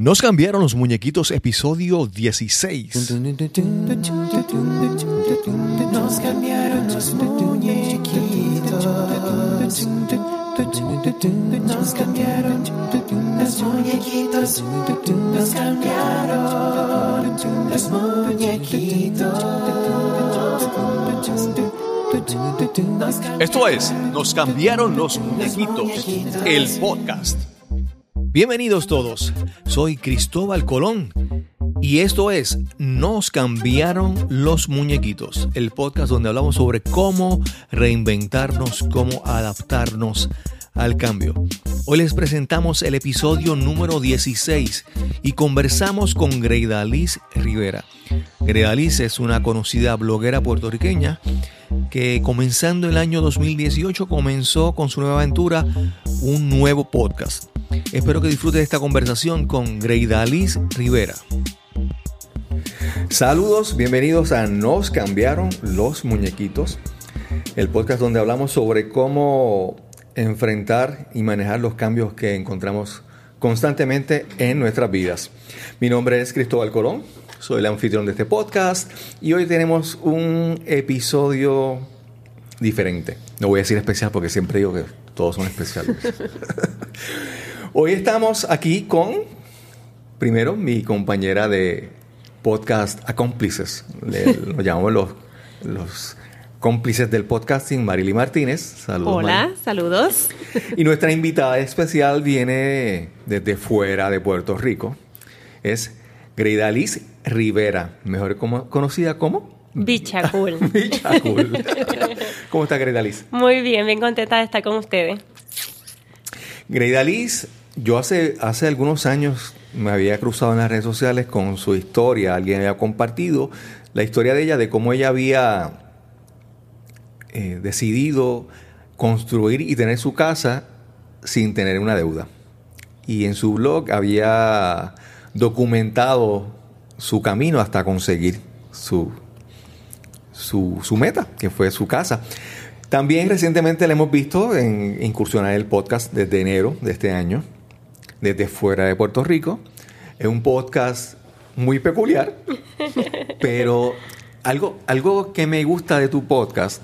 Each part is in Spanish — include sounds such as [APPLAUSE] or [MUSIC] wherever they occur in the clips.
Nos cambiaron los muñequitos episodio 16. Nos cambiaron los muñequitos. Nos cambiaron los muñequitos. Nos cambiaron los muñequitos. Esto es Nos cambiaron los muñequitos, el podcast. Bienvenidos todos, soy Cristóbal Colón y esto es Nos cambiaron los muñequitos, el podcast donde hablamos sobre cómo reinventarnos, cómo adaptarnos al cambio. Hoy les presentamos el episodio número 16 y conversamos con Greida Liz Rivera. Greida Liz es una conocida bloguera puertorriqueña que comenzando el año 2018 comenzó con su nueva aventura un nuevo podcast. Espero que disfrute de esta conversación con Greida Liz Rivera. Saludos, bienvenidos a Nos cambiaron los muñequitos, el podcast donde hablamos sobre cómo enfrentar y manejar los cambios que encontramos constantemente en nuestras vidas. Mi nombre es Cristóbal Colón, soy el anfitrión de este podcast y hoy tenemos un episodio diferente. No voy a decir especial porque siempre digo que todos son especiales. [LAUGHS] hoy estamos aquí con, primero, mi compañera de podcast Accomplices. Le, [LAUGHS] lo llamamos los, los cómplices del podcasting, Marily Martínez. Saludos. Hola, saludos. Y nuestra invitada especial viene desde fuera de Puerto Rico. Es Greida Liz Rivera, mejor como, conocida como Bichacul. [LAUGHS] Bichacul. [LAUGHS] ¿Cómo está Greida Liz? Muy bien, bien contenta de estar con ustedes. Greida Liz, yo hace, hace algunos años me había cruzado en las redes sociales con su historia, alguien había compartido la historia de ella, de cómo ella había eh, decidido construir y tener su casa sin tener una deuda. Y en su blog había documentado su camino hasta conseguir su, su, meta, que fue su casa. También recientemente le hemos visto en incursionar el podcast desde enero de este año, desde fuera de Puerto Rico. Es un podcast muy peculiar, [LAUGHS] pero algo, algo que me gusta de tu podcast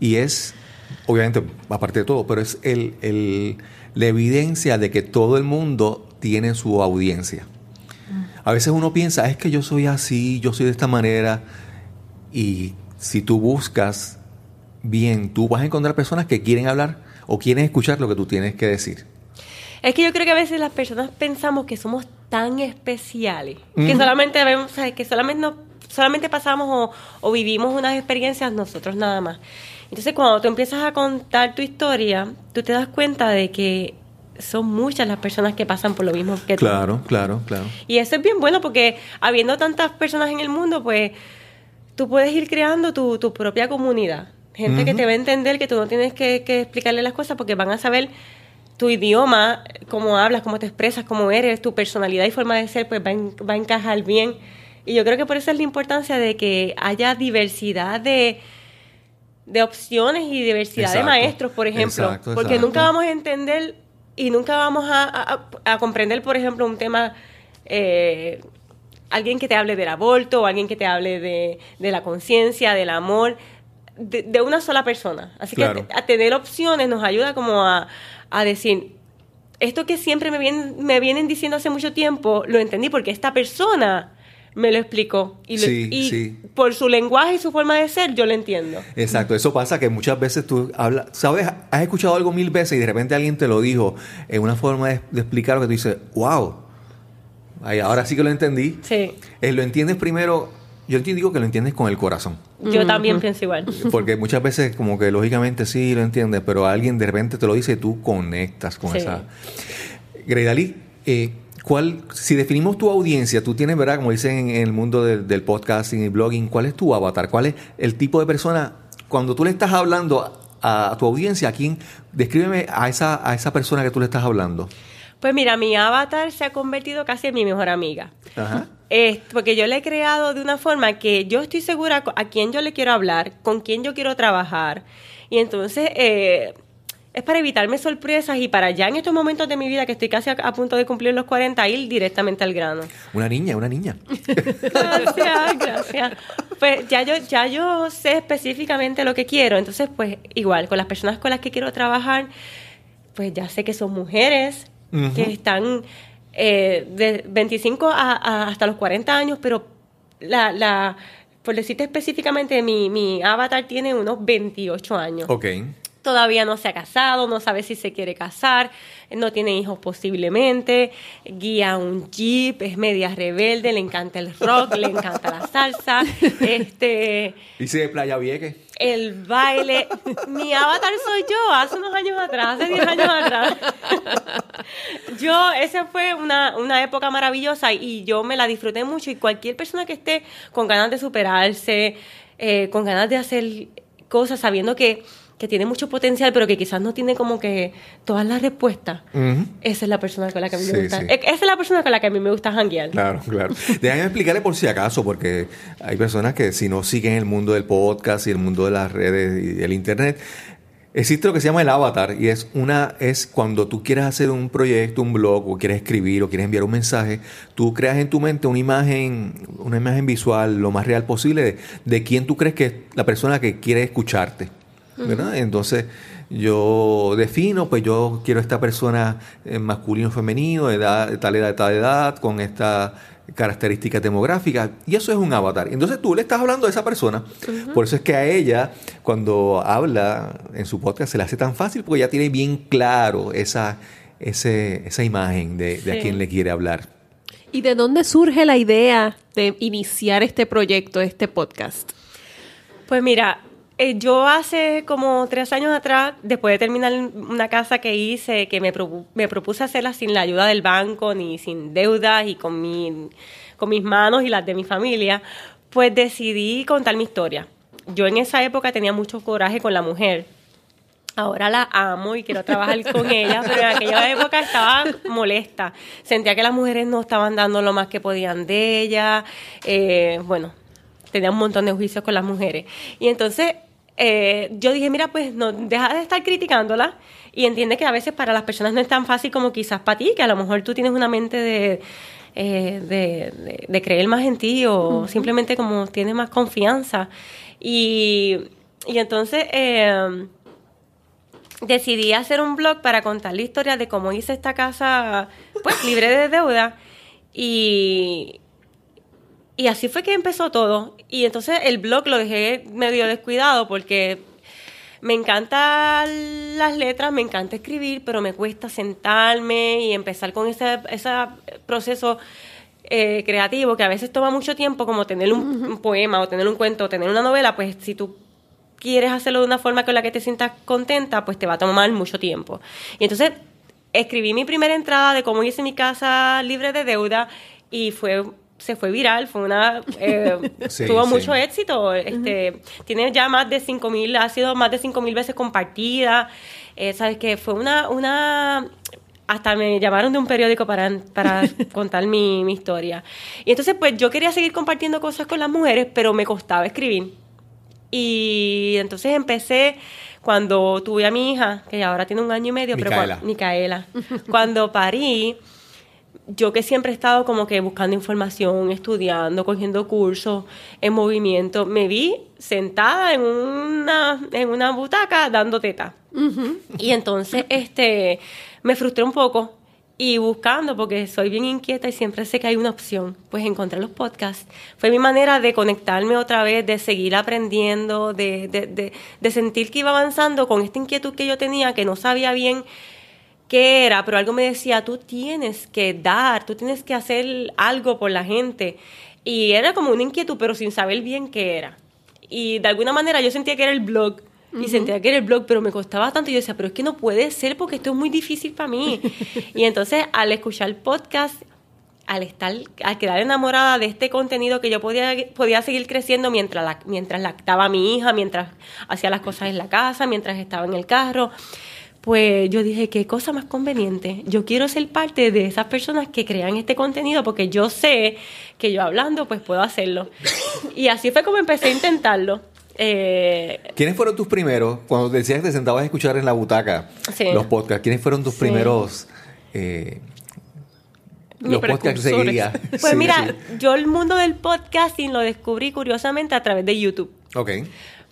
y es, obviamente, aparte de todo, pero es el, la evidencia de que todo el mundo tiene su audiencia. A veces uno piensa, es que yo soy así, yo soy de esta manera, y si tú buscas bien, tú vas a encontrar personas que quieren hablar o quieren escuchar lo que tú tienes que decir. Es que yo creo que a veces las personas pensamos que somos tan especiales, que solamente vemos, que solamente solamente pasamos o, vivimos unas experiencias nosotros nada más. Entonces, cuando tú empiezas a contar tu historia, tú te das cuenta de que son muchas las personas que pasan por lo mismo que tú. Claro, claro, claro. Y eso es bien bueno porque habiendo tantas personas en el mundo, pues tú puedes ir creando tu, tu propia comunidad. Gente que te va a entender que tú no tienes que, explicarle las cosas porque van a saber tu idioma, cómo hablas, cómo te expresas, cómo eres, tu personalidad y forma de ser, pues va, va a encajar bien. Y yo creo que por eso es la importancia de que haya diversidad de, de opciones y diversidad de maestros, por ejemplo. porque nunca vamos a entender y nunca vamos a, comprender, por ejemplo, un tema, eh, alguien que te hable del aborto o alguien que te hable de, la conciencia, del amor, de, una sola persona. Así que a, tener opciones nos ayuda como a, decir, esto que siempre me vienen, me vienen diciendo hace mucho tiempo, lo entendí porque esta persona me lo explicó. Y, y por su lenguaje y su forma de ser, yo lo entiendo. Exacto, eso pasa que muchas veces tú hablas, sabes, has escuchado algo mil veces y de repente alguien te lo dijo en una forma de, explicar lo que tú dices, wow, ahora sí que lo entendí. Sí. Eh, lo entiendes primero, yo digo que lo entiendes con el corazón. Yo también pienso igual. Porque [LAUGHS] muchas veces como que lógicamente sí lo entiendes, pero alguien de repente te lo dice y tú conectas con esa... Greidalí, eh, ¿Cuál, si definimos tu audiencia, tú tienes, ¿verdad? Como dicen en el mundo del, podcasting y blogging, ¿cuál es tu avatar? ¿Cuál es el tipo de persona? Cuando tú le estás hablando a, tu audiencia, ¿a quién? Descríbeme a esa, a esa persona que tú le estás hablando. Pues mira, mi avatar se ha convertido casi en mi mejor amiga. Ajá. Porque yo le he creado de una forma que yo estoy segura a quién yo le quiero hablar, con quién yo quiero trabajar. Y entonces, eh, es para evitarme sorpresas y para ya en estos momentos de mi vida que estoy casi a, a punto de cumplir los 40 ir directamente al grano. Una niña, una niña. [LAUGHS] Gracias, gracias. Pues ya yo, ya yo sé específicamente lo que quiero, entonces pues igual con las personas con las que quiero trabajar, pues ya sé que son mujeres que están eh, de 25 a, hasta los 40 años, pero la, la por decirte específicamente, mi, mi avatar tiene unos 28 años. Ok. Todavía no se ha casado, no sabe si se quiere casar, no tiene hijos posiblemente, guía un jeep, es media rebelde, le encanta el rock, le encanta la salsa, [LAUGHS] este, Hice de Playa Vieques. el baile. Mi avatar soy yo, hace unos años atrás, hace 10 años atrás. [LAUGHS] Yo, esa fue una, una época maravillosa y yo me la disfruté mucho y cualquier persona que esté con ganas de superarse, eh, con ganas de hacer cosas sabiendo que, que tiene mucho potencial, pero que quizás no tiene como que todas las respuestas. Esa es la persona con la que a mí Sí, me gusta. sí. Esa es la persona con la que a mí me gusta janguear. Claro, claro. Déjame explicarle por si acaso, porque hay personas que si no siguen el mundo del podcast y el mundo de las redes y del internet, existe lo que se llama el avatar y es una es cuando tú quieres hacer un proyecto, un blog o quieres escribir o quieres enviar un mensaje, tú creas en tu mente una imagen, una imagen visual lo más real posible de, de quién tú crees que es la persona que quiere escucharte, ¿verdad? Entonces yo defino, pues yo quiero esta persona eh, masculino, femenino, de, edad, de tal edad, de tal edad, con esta características demográficas, y eso es un avatar. Entonces tú le estás hablando a esa persona, por eso es que a ella, cuando habla en su podcast, se le hace tan fácil, porque ya tiene bien claro esa, ese, esa imagen de, de a quién le quiere hablar. ¿Y de dónde surge la idea de iniciar este proyecto, este podcast? Pues mira, eh, yo hace como tres años atrás, después de terminar una casa que hice, que me, propu- me propuse hacerla sin la ayuda del banco, ni sin deudas y con, mi, con mis manos y las de mi familia, pues decidí contar mi historia. Yo en esa época tenía mucho coraje con la mujer. Ahora la amo y quiero trabajar con [LAUGHS] ella, pero en aquella época estaba molesta. Sentía que las mujeres no estaban dando lo más que podían de ella. Eh, bueno, tenía un montón de juicios con las mujeres. Y entonces eh, yo dije, mira, pues no, deja de estar criticándola y entiende que a veces para las personas no es tan fácil como quizás para ti, que a lo mejor tú tienes una mente de, eh, de, de- de creer más en ti o simplemente como tienes más confianza. Y, y entonces... eh, decidí hacer un blog para contar la historia de cómo hice esta casa pues libre de deuda y y así fue que empezó todo y entonces el blog lo dejé medio descuidado porque me encantan las letras, me encanta escribir, pero me cuesta sentarme y empezar con ese, ese proceso eh, creativo que a veces toma mucho tiempo, como tener un, un poema o tener un cuento o tener una novela, pues si tú quieres hacerlo de una forma con la que te sientas contenta, pues te va a tomar mucho tiempo. Y entonces escribí mi primera entrada de cómo hice mi casa libre de deuda y fue se fue viral, fue una eh, [LAUGHS] Sí, tuvo sí. mucho éxito, este tiene ya más de 5000, ha sido más de 5000 veces compartida. Eh, sabes que fue una una hasta me llamaron de un periódico para, para [LAUGHS] contar mi, mi historia. Y entonces, pues yo quería seguir compartiendo cosas con las mujeres, pero me costaba escribir. Y entonces empecé cuando tuve a mi hija, que ahora tiene un año y medio, pero Micaela. cua- Micaela. [LAUGHS] Cuando parí, yo que siempre he estado como que buscando información, estudiando, cogiendo cursos en movimiento, me vi sentada en una, en una butaca dando teta. Y entonces este me frustré un poco y buscando, porque soy bien inquieta y siempre sé que hay una opción, pues encontré los podcasts. Fue mi manera de conectarme otra vez, de seguir aprendiendo, de, de, de, de sentir que iba avanzando con esta inquietud que yo tenía, que no sabía bien qué era, pero algo me decía, tú tienes que dar, tú tienes que hacer algo por la gente. Y era como una inquietud, pero sin saber bien qué era. Y de alguna manera yo sentía que era el blog. Y sentía que era el blog, pero me costaba tanto. Y yo decía, pero es que no puede ser porque esto es muy difícil para mí. [LAUGHS] y entonces, al escuchar el podcast, al estar, al quedar enamorada de este contenido que yo podía, podía seguir creciendo mientras, la, mientras lactaba a mi hija, mientras hacía las cosas en la casa, mientras estaba en el carro, pues yo dije, qué cosa más conveniente. Yo quiero ser parte de esas personas que crean este contenido porque yo sé que yo hablando pues puedo hacerlo. Y así fue como empecé a intentarlo. Eh, ¿Quiénes fueron tus primeros? Cuando decías que te sentabas a escuchar en la butaca Sí. los podcasts, ¿quiénes fueron tus Sí. primeros eh, los podcasts seguías? pues Sí, mira, yo el mundo del podcasting lo descubrí curiosamente a través de YouTube. Ok.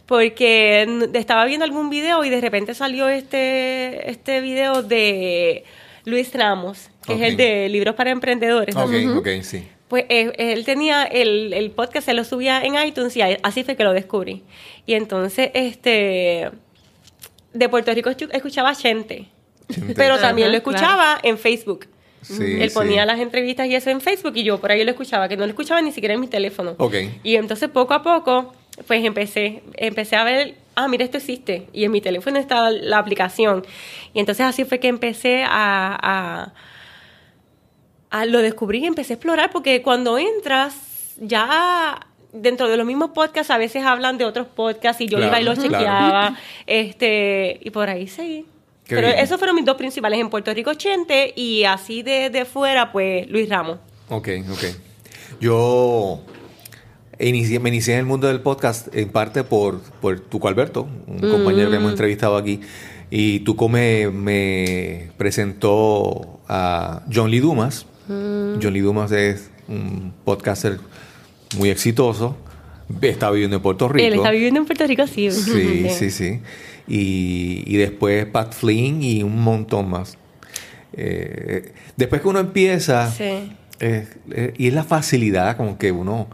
Porque estaba viendo algún video y de repente salió este, este video de Luis Ramos, que es el de libros para emprendedores. Ok, ok, sí. Pues eh, él tenía el, el podcast, se lo subía en iTunes y así fue que lo descubrí. Y entonces, este, de Puerto Rico escu- escuchaba a Chente, Chente. pero también lo escuchaba en Facebook. Sí, él sí. ponía las entrevistas y eso en Facebook y yo por ahí lo escuchaba, que no lo escuchaba ni siquiera en mi teléfono. Ok. Y entonces poco a poco, pues empecé, empecé a ver, ah, mira, esto existe. Y en mi teléfono está la aplicación. Y entonces así fue que empecé a, a, a- lo descubrí y empecé a explorar, porque cuando entras, ya dentro de los mismos podcasts a veces hablan de otros podcasts y yo Claro, iba y los claro. chequeaba. Este, y por ahí seguí. Qué Pero bien. esos fueron mis dos principales, en Puerto Rico Chente y así de, de fuera, pues Luis Ramos. Ok, ok. Yo inicié- me inicié en el mundo del podcast en parte por, por Tuco Alberto, un compañero que hemos entrevistado aquí. Y Tuco me, me presentó a John Lee Dumas. John Lee Dumas es un podcaster muy exitoso. Está viviendo en Puerto Rico. Él está viviendo en Puerto Rico, sí. [LAUGHS] Sí, sí, sí. Y, y después Pat Flynn y un montón más. Eh, después que uno empieza, Sí. eh, eh, y es la facilidad con que uno,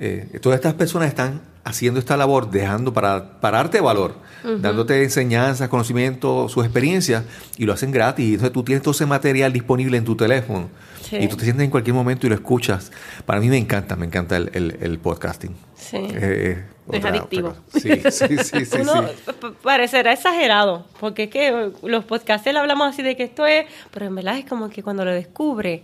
eh, todas estas personas están haciendo esta labor, dejando para, para darte valor, dándote enseñanzas, conocimientos, sus experiencias, y lo hacen gratis. Entonces tú tienes todo ese material disponible en tu teléfono. Sí. Y tú te sientes en cualquier momento y lo escuchas. Para mí me encanta, me encanta el, el- el podcasting. Sí. Eh, Es adictivo. cosa. Sí, sí, sí, [LAUGHS] sí, Uno sí. parecerá exagerado, porque es que los podcasters hablamos así de que esto es, pero en verdad es como que cuando lo descubre,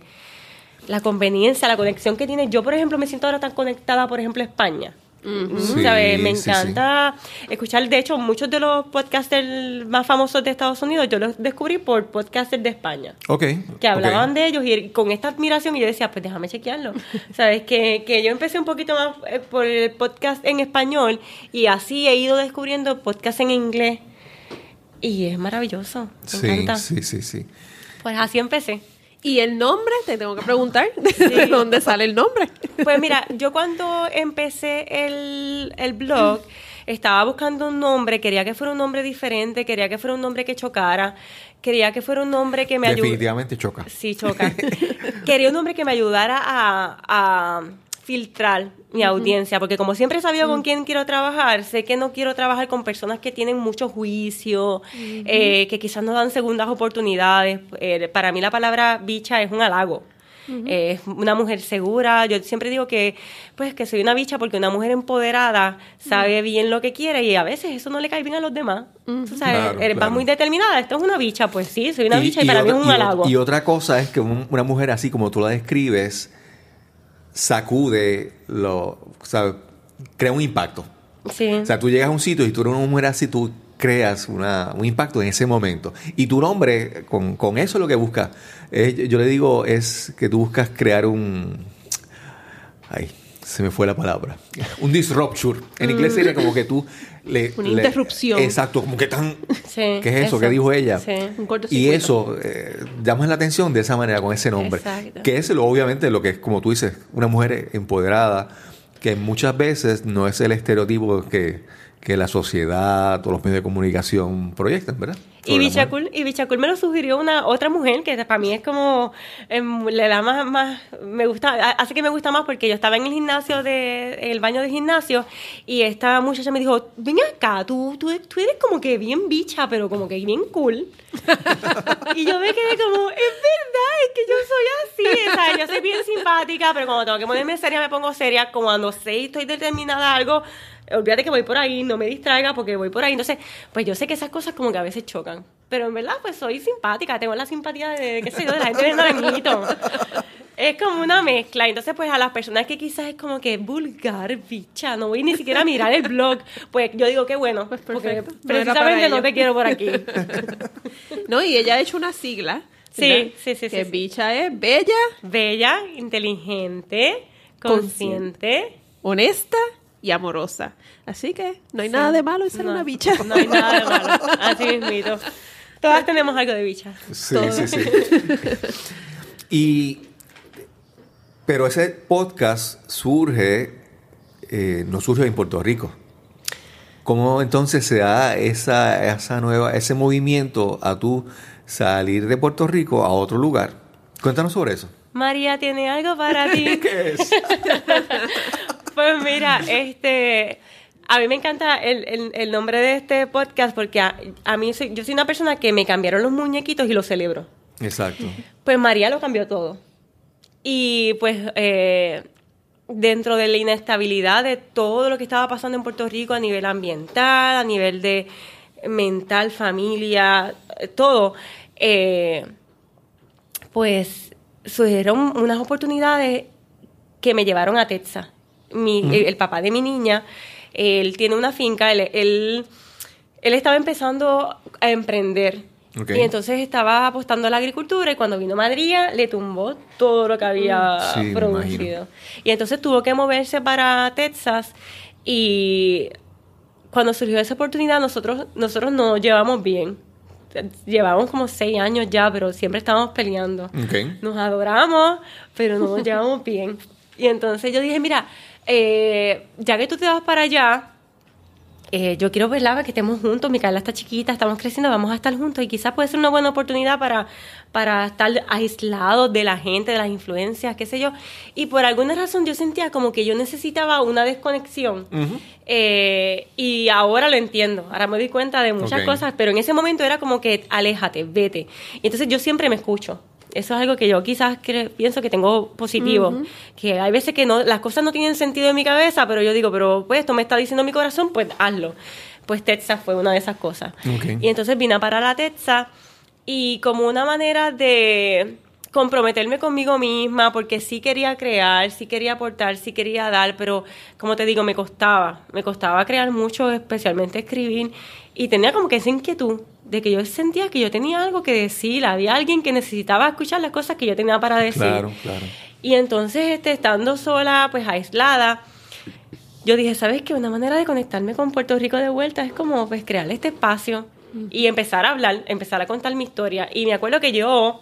la conveniencia, la conexión que tiene. Yo, por ejemplo, me siento ahora tan conectada, por ejemplo, a España. Mm, Sí, ¿sabes? Me sí, sí. encanta escuchar, de hecho, muchos de los podcasters más famosos de Estados Unidos, yo los descubrí por podcasters de España. Ok. que hablaban de ellos y con esta admiración y yo decía, pues déjame chequearlo. [LAUGHS] Sabes que, que yo empecé un poquito más eh, por el podcast en español y así he ido descubriendo podcast en inglés y es maravilloso. Me Sí, encanta. sí, sí, sí. Pues así empecé. Y el nombre, te tengo que preguntar, [LAUGHS] ¿de dónde sale el nombre? Pues mira, yo cuando empecé el, el blog, estaba buscando un nombre, quería que fuera un nombre diferente, quería que fuera un nombre que chocara, quería que fuera un nombre que me ayudara. Definitivamente choca. Sí, choca. [LAUGHS] Quería un hombre que me ayudara a, a filtrar mi audiencia, porque como siempre he sabido con quién quiero trabajar, sé que no quiero trabajar con personas que tienen mucho juicio, eh, que quizás no dan segundas oportunidades. Eh, para mí la palabra bicha es un halago. Eh, Es una mujer segura. Yo siempre digo que, pues, que soy una bicha porque una mujer empoderada sabe bien lo que quiere y a veces eso no le cae bien a los demás. Tú sabes, Claro, eres- vas claro. muy determinada. Esto es una bicha, pues sí, soy una bicha y, para mí es otra- un y halago. Y otra cosa es que un- una mujer así como tú la describes, sacude, lo, o sea, crea un impacto. Sí. O sea, tú llegas a un sitio y tú eres una mujer así, tú creas una- un impacto en ese momento. Y tu nombre, con, con eso lo que buscas, eh, yo le digo, es que tú buscas crear un... Ay, se me fue la palabra. Un disrupture. En inglés sería como que tú le... Una le- interrupción. Exacto, como que tan... Sí, ¿Qué es eso? ¿Qué dijo ella? Sí. Un Y eso, eh, llamas la atención de esa manera, con ese nombre. Exacto. Que es lo, obviamente lo que es, como tú dices, una mujer empoderada, que muchas veces no es el estereotipo que, que la sociedad o los medios de comunicación proyectan, ¿verdad? Y Sobre. Bichacul, y Bichacul me lo sugirió una otra mujer que para mí es como em, le da más, más me gusta hace que me gusta más porque yo estaba en el gimnasio de en el baño del gimnasio y esta muchacha me dijo ven acá tú, tú, tú eres como que bien bicha pero como que bien cool [LAUGHS] y yo me quedé como es verdad es que yo soy así o sea, yo soy bien simpática pero cuando tengo que ponerme seria me pongo seria como cuando sé y estoy determinada a algo olvídate que voy por ahí, no me distraiga porque voy por ahí. Entonces, pues yo sé que esas cosas como que a veces chocan. Pero en verdad, pues soy simpática, tengo la simpatía de, qué sé yo, de la gente de Naranjito. Es como una mezcla. Entonces, pues a las personas que quizás es como que vulgar, bicha, no voy ni siquiera a mirar el blog, pues yo digo que bueno, porque perfecto. No era para precisamente no ello. te quiero por aquí. [LAUGHS] No, y ella ha hecho una sigla. Sí, sí, sí, sí, Que sí. bicha es bella, Bella, inteligente, consciente. honesta y amorosa. Así que no hay nada de malo en ser No, una bicha. No hay nada de malo. Así mismito. Todas [LAUGHS] tenemos algo de bicha. Sí, sí, sí. y, pero ese podcast surge, eh, no surge en Puerto Rico. ¿Cómo entonces se da esa, esa nueva, ese movimiento a tú salir de Puerto Rico a otro lugar? Cuéntanos sobre eso. María tiene algo para ti. [LAUGHS] ¿Qué es? [LAUGHS] Pues mira, este, a mí me encanta el, el- el nombre de este podcast porque a, a mí soy- yo soy una persona que me cambiaron los muñequitos y los celebro. Exacto. Pues María lo cambió todo. Y pues eh, dentro de la inestabilidad de todo lo que estaba pasando en Puerto Rico a nivel ambiental, a nivel de mental, familia, eh, todo, eh, pues surgieron unas oportunidades que me llevaron a Texas. Mi- el, el papá de mi niña, él tiene una finca, él, él, él estaba empezando a emprender. Ok. Y entonces estaba apostando a la agricultura y cuando vino María le tumbó todo lo que había Sí, me producido. Y entonces tuvo que moverse para Texas y cuando surgió esa oportunidad nosotros, nosotros nos llevamos bien. Llevamos como seis años ya, pero siempre estábamos peleando. Ok. Nos adoramos, pero no nos llevamos bien. Y entonces yo dije, mira, eh, ya que tú te vas para allá, eh, yo quiero verla, que estemos juntos. Micaela está chiquita, estamos creciendo, vamos a estar juntos. Y quizás puede ser una buena oportunidad para, para estar aislados de la gente, de las influencias, qué sé yo. Y por alguna razón yo sentía como que yo necesitaba una desconexión. Eh, y ahora lo entiendo. Ahora me doy cuenta de muchas cosas, pero en ese momento era como que aléjate, vete. Y entonces yo siempre me escucho. Eso es algo que yo quizás cre- pienso que tengo positivo. Que hay veces que no, las cosas no tienen sentido en mi cabeza, pero yo digo, pero pues esto me está diciendo mi corazón, pues hazlo. Pues Texas fue una de esas cosas. Ok. Y entonces vine a parar a Texas y como una manera de comprometerme conmigo misma, porque sí quería crear, sí quería aportar, sí quería dar, pero como te digo, me costaba, me costaba crear mucho, especialmente escribir, y tenía como que esa inquietud de que yo sentía que yo tenía algo que decir, había alguien que necesitaba escuchar las cosas que yo tenía para decir. Claro, claro. Y entonces, este, estando sola, pues aislada, yo dije, ¿sabes qué? Una manera de conectarme con Puerto Rico de vuelta es como, pues, crear este espacio y empezar a hablar, empezar a contar mi historia. Y me acuerdo que yo,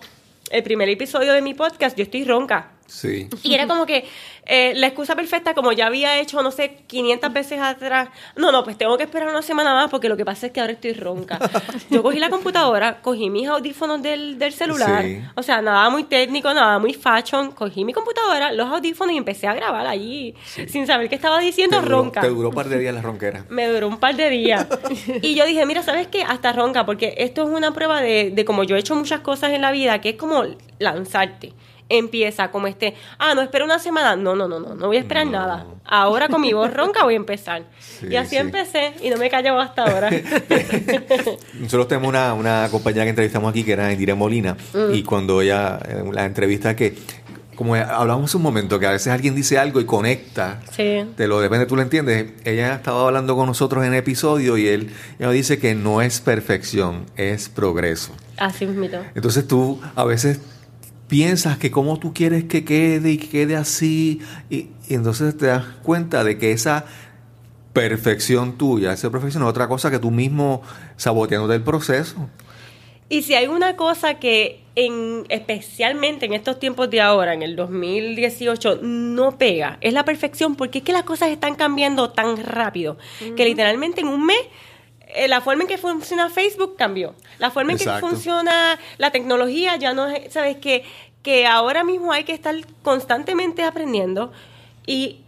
el primer episodio de mi podcast, yo estoy ronca. Sí. Y era como que eh, la excusa perfecta, como ya había hecho, no sé, 500 veces atrás. No, no, pues tengo que esperar una semana más porque lo que pasa es que ahora estoy ronca. [LAUGHS] Yo cogí la computadora, cogí mis audífonos del, del celular. Sí. O sea, nada muy técnico, nada muy fashion. Cogí mi computadora, los audífonos y empecé a grabar allí sin saber qué estaba diciendo Te duró, ronca. te duró un par de días la ronquera. [LAUGHS] Me duró un par de días. [LAUGHS] y yo dije, mira, ¿sabes qué? Hasta ronca, porque esto es una prueba de, de como yo he hecho muchas cosas en la vida, que es como lanzarte. Empieza como este, ah, no, espera una semana. No, no, no, no, no voy a esperar nada. Ahora con mi voz [LAUGHS] ronca voy a empezar. Sí, y así sí. empecé y no me callo hasta ahora. [LAUGHS] Nosotros tenemos una, una compañera que entrevistamos aquí que era Indira Molina Mm. y cuando ella, en la entrevista que, como hablamos hace un momento, que a veces alguien dice algo y conecta, sí. te lo depende, tú lo entiendes. Ella estaba hablando con nosotros en el episodio y él ella dice que no es perfección, es progreso. Así mismito. Entonces tú a veces piensas que cómo tú quieres que quede y que quede así y, y entonces te das cuenta de que esa perfección tuya, esa perfección es otra cosa que tú mismo saboteando del proceso. Y si hay una cosa que en, especialmente en estos tiempos de ahora, en el 2018, no pega, es la perfección, porque es que las cosas están cambiando tan rápido, que literalmente en un mes eh, la forma en que funciona Facebook cambió. La forma en Exacto. que funciona la tecnología ya no es, sabes que que ahora mismo hay que estar constantemente aprendiendo y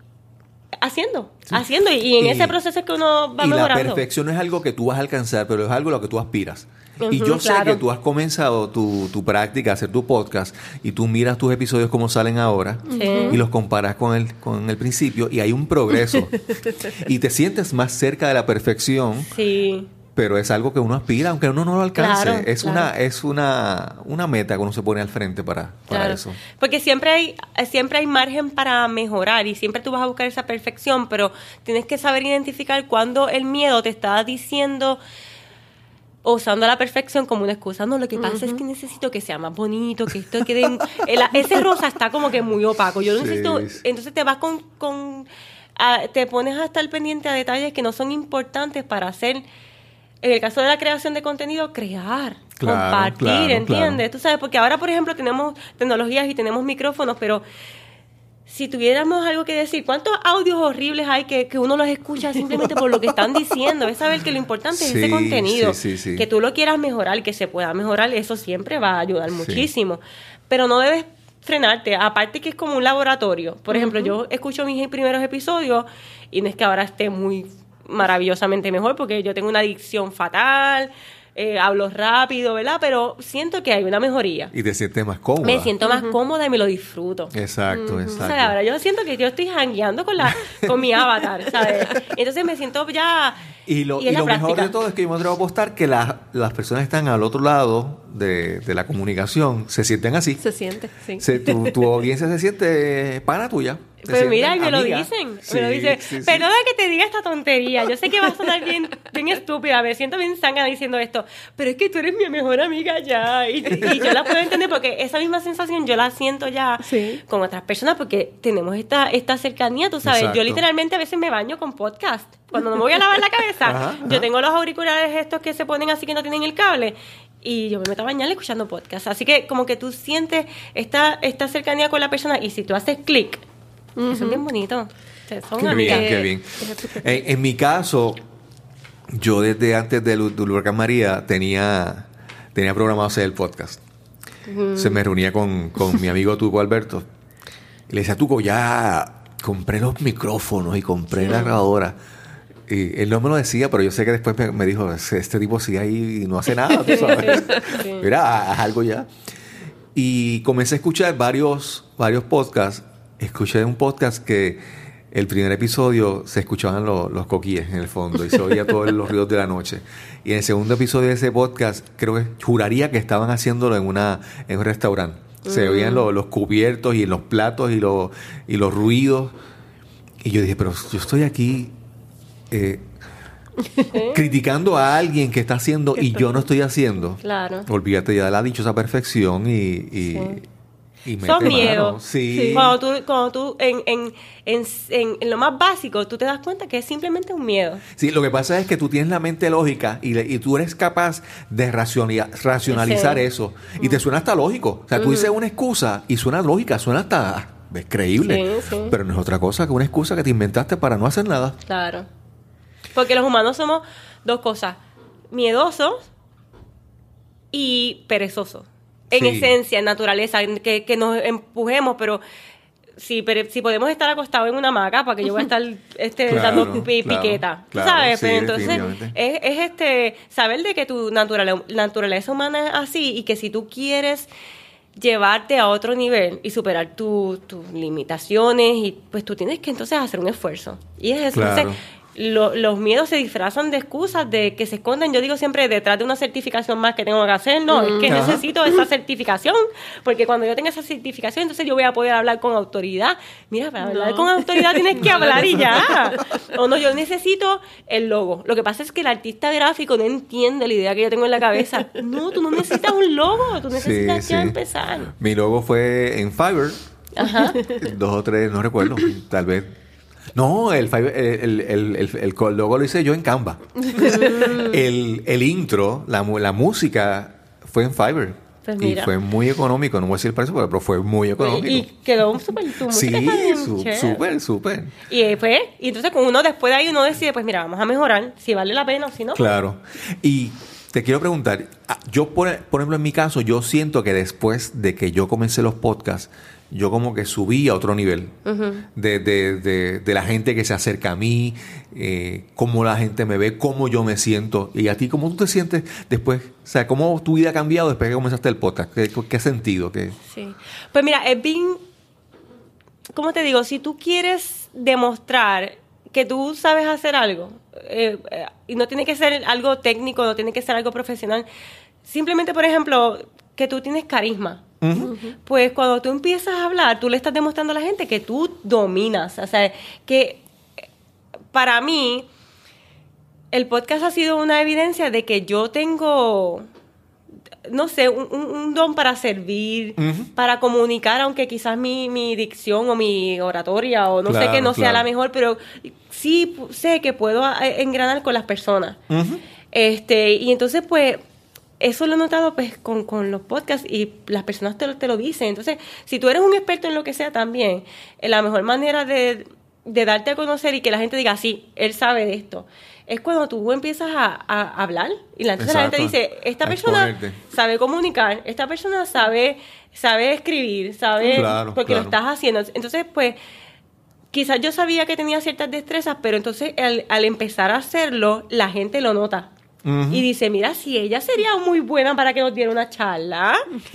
haciendo, haciendo y, y en Y- ese proceso es que uno va y la mejorando. perfección no es algo que tú vas a alcanzar, pero es algo a lo que tú aspiras. Y yo sé que tú has comenzado tu, tu práctica, hacer tu podcast, y tú miras tus episodios como salen ahora, Sí. y los comparas con el, con el principio, y hay un progreso. [LAUGHS] y te sientes más cerca de la perfección, Sí. pero es algo que uno aspira, aunque uno no lo alcance. Claro, es claro. una es una, una meta que uno se pone al frente para, para Claro. eso. Porque siempre hay, siempre hay margen para mejorar y siempre tú vas a buscar esa perfección, pero tienes que saber identificar cuando el miedo te está diciendo o usando la perfección como una excusa. No, lo que pasa es que necesito que sea más bonito, que esto quede... el- ese rosa está como que muy opaco. Yo Sí, necesito... sí. Entonces te vas con, con, a- te pones a estar pendiente a detalles que no son importantes para hacer, en el caso de la creación de contenido, crear, Claro, compartir, claro, ¿entiendes? claro. Tú sabes, porque ahora, por ejemplo, tenemos tecnologías y tenemos micrófonos, pero si tuviéramos algo que decir, ¿cuántos audios horribles hay que, que uno los escucha simplemente por lo que están diciendo? Es saber que lo importante es ese contenido. sí, sí, sí. Que tú lo quieras mejorar, que se pueda mejorar, eso siempre va a ayudar muchísimo. Pero no debes frenarte. Aparte que es como un laboratorio. Por ejemplo, yo escucho mis primeros episodios y no es que ahora esté muy maravillosamente mejor porque yo tengo una adicción fatal, eh, hablo rápido, ¿verdad? Pero siento que hay una mejoría. Y te sientes más cómoda. Me siento más cómoda y me lo disfruto. Exacto, O exacto. sea, ahora yo siento que yo estoy jangueando con, la, con mi avatar, ¿sabes? Entonces me siento ya... Y lo, es y la lo mejor de todo es que yo me atrevo a apostar que las las personas que están al otro lado de, de la comunicación se sienten así. Se siente, sí. Se- tu, tu audiencia se siente pana tuya. Pues mira, y me lo dicen. Sí, me lo dicen. sí, sí. Perdona que te diga esta tontería. Yo sé que va a sonar bien, bien estúpida. Me siento bien zángana diciendo esto. Pero es que tú eres mi mejor amiga ya. Y, y yo la puedo entender porque esa misma sensación yo la siento ya con otras personas porque tenemos esta, esta cercanía, tú sabes. Exacto. Yo literalmente a veces me baño con podcast. Cuando no me voy a lavar la cabeza, Ajá, yo ajá. tengo los auriculares estos que se ponen así que no tienen el cable. Y yo me meto a bañar escuchando podcast. Así que como que tú sientes esta, esta cercanía con la persona y si tú haces clic, eso es bien bonito. Son Qué bien, qué bien. En, en mi caso, yo desde antes del, del huracán María tenía, tenía programado hacer el podcast. Se me reunía con, con mi amigo Tuco Alberto. Y le decía, Tuco, ya compré los micrófonos y compré la grabadora. Y él no me lo decía, pero yo sé que después me, me dijo, "Este- tipo sigue ahí y no hace nada, tú sabes. sí. Mira, haz algo ya. Y comencé a escuchar varios, varios podcasts. Escuché un podcast que el primer episodio se escuchaban los, los coquíes en el fondo y se oía todos los ruidos de la noche. Y en el segundo episodio de ese podcast, creo que juraría que estaban haciéndolo en, una, en un restaurante. Se oían los, los cubiertos y los platos y los, y los ruidos. Y yo dije, pero yo estoy aquí eh, [LAUGHS] criticando a alguien que está haciendo y yo no estoy haciendo. Claro. Olvídate ya de la dichosa perfección y, y, y Son miedos. Sí. Cuando tú, cuando tú en, en, en, en- en lo más básico, tú te das cuenta que es simplemente un miedo. Sí, lo que pasa es que tú tienes la mente lógica y, le- y tú eres capaz de racionalizar Sí. eso. Y te suena hasta lógico. O sea, tú dices una excusa y suena lógica, suena hasta es creíble. Sí, sí. Pero no es otra cosa que una excusa que te inventaste para no hacer nada. Claro. Porque los humanos somos dos cosas: miedosos y perezosos. En Sí. esencia, en naturaleza, que, que nos empujemos, pero si, pere- si podemos estar acostados en una hamaca, para que yo voy a estar [LAUGHS] este, Claro, dando pi- claro, piqueta. ¿Tú claro, ¿Sabes? sí, Pero entonces definitivamente. es, es este saber de que tu naturale- naturaleza humana es así y que si tú quieres llevarte a otro nivel y superar tu- tus limitaciones y pues tú tienes que entonces hacer un esfuerzo y es eso Claro. Entonces, lo- los miedos se disfrazan de excusas de que se esconden yo digo siempre detrás de una certificación más que tengo que hacer no es que Ajá. necesito esa certificación porque cuando yo tenga esa certificación entonces yo voy a poder hablar con autoridad mira para hablar con autoridad tienes que [LAUGHS] hablar y ya o no yo necesito el logo lo que pasa es que el artista gráfico no entiende la idea que yo tengo en la cabeza no tú no necesitas un logo tú necesitas Sí, ya sí. empezar Mi logo fue en Fiverr. Ajá. Dos o tres, no recuerdo. Tal vez. No, el, Fiverr- el, el, el, logo lo hice yo en Canva. [LAUGHS] el, intro, la, música fue en Fiverr. Pues y fue muy económico. No voy a decir el precio, pero fue muy económico. y quedó súper tu sí, súper, súper. Y eh, pues, y entonces con uno después de ahí uno decide, pues mira, vamos a mejorar, si vale la pena o si no. Claro. Y te quiero preguntar, ah, yo por, por ejemplo en mi caso, yo siento que después de que yo comencé los podcasts, yo como que subí a otro nivel de, de- de- de la gente que se acerca a mí, eh, cómo la gente me ve, cómo yo me siento. Y a ti, ¿cómo tú te sientes después? O sea, ¿cómo tu vida ha cambiado después que comenzaste el podcast? ¿Qué, qué sentido? ¿Qué? Sí. Pues mira, es bien, ¿cómo te digo? Si tú quieres demostrar que tú sabes hacer algo, eh, eh, y no tiene que ser algo técnico, no tiene que ser algo profesional, simplemente, por ejemplo, que tú tienes carisma. Pues cuando tú empiezas a hablar, tú le estás demostrando a la gente que tú dominas. O sea, que para mí, el podcast ha sido una evidencia de que yo tengo no sé, un, don para servir, para comunicar, aunque quizás mi, mi dicción o mi oratoria o no sé que no sea la mejor, pero sí sé que puedo eh, engranar con las personas. Este, y entonces, pues, eso lo he notado pues con, con los podcasts y las personas te lo, te lo dicen. Entonces, si tú eres un experto en lo que sea también, eh, la mejor manera de, de darte a conocer y que la gente diga, sí, él sabe de esto, es cuando tú empiezas a, a hablar y la, entonces la gente dice, esta persona sabe comunicar, esta persona sabe, sabe escribir, sabe, Claro, porque lo estás haciendo. Entonces, pues, quizás yo sabía que tenía ciertas destrezas, pero entonces al, al empezar a hacerlo, la gente lo nota. Y dice, mira, si ella sería muy buena para que nos diera una charla,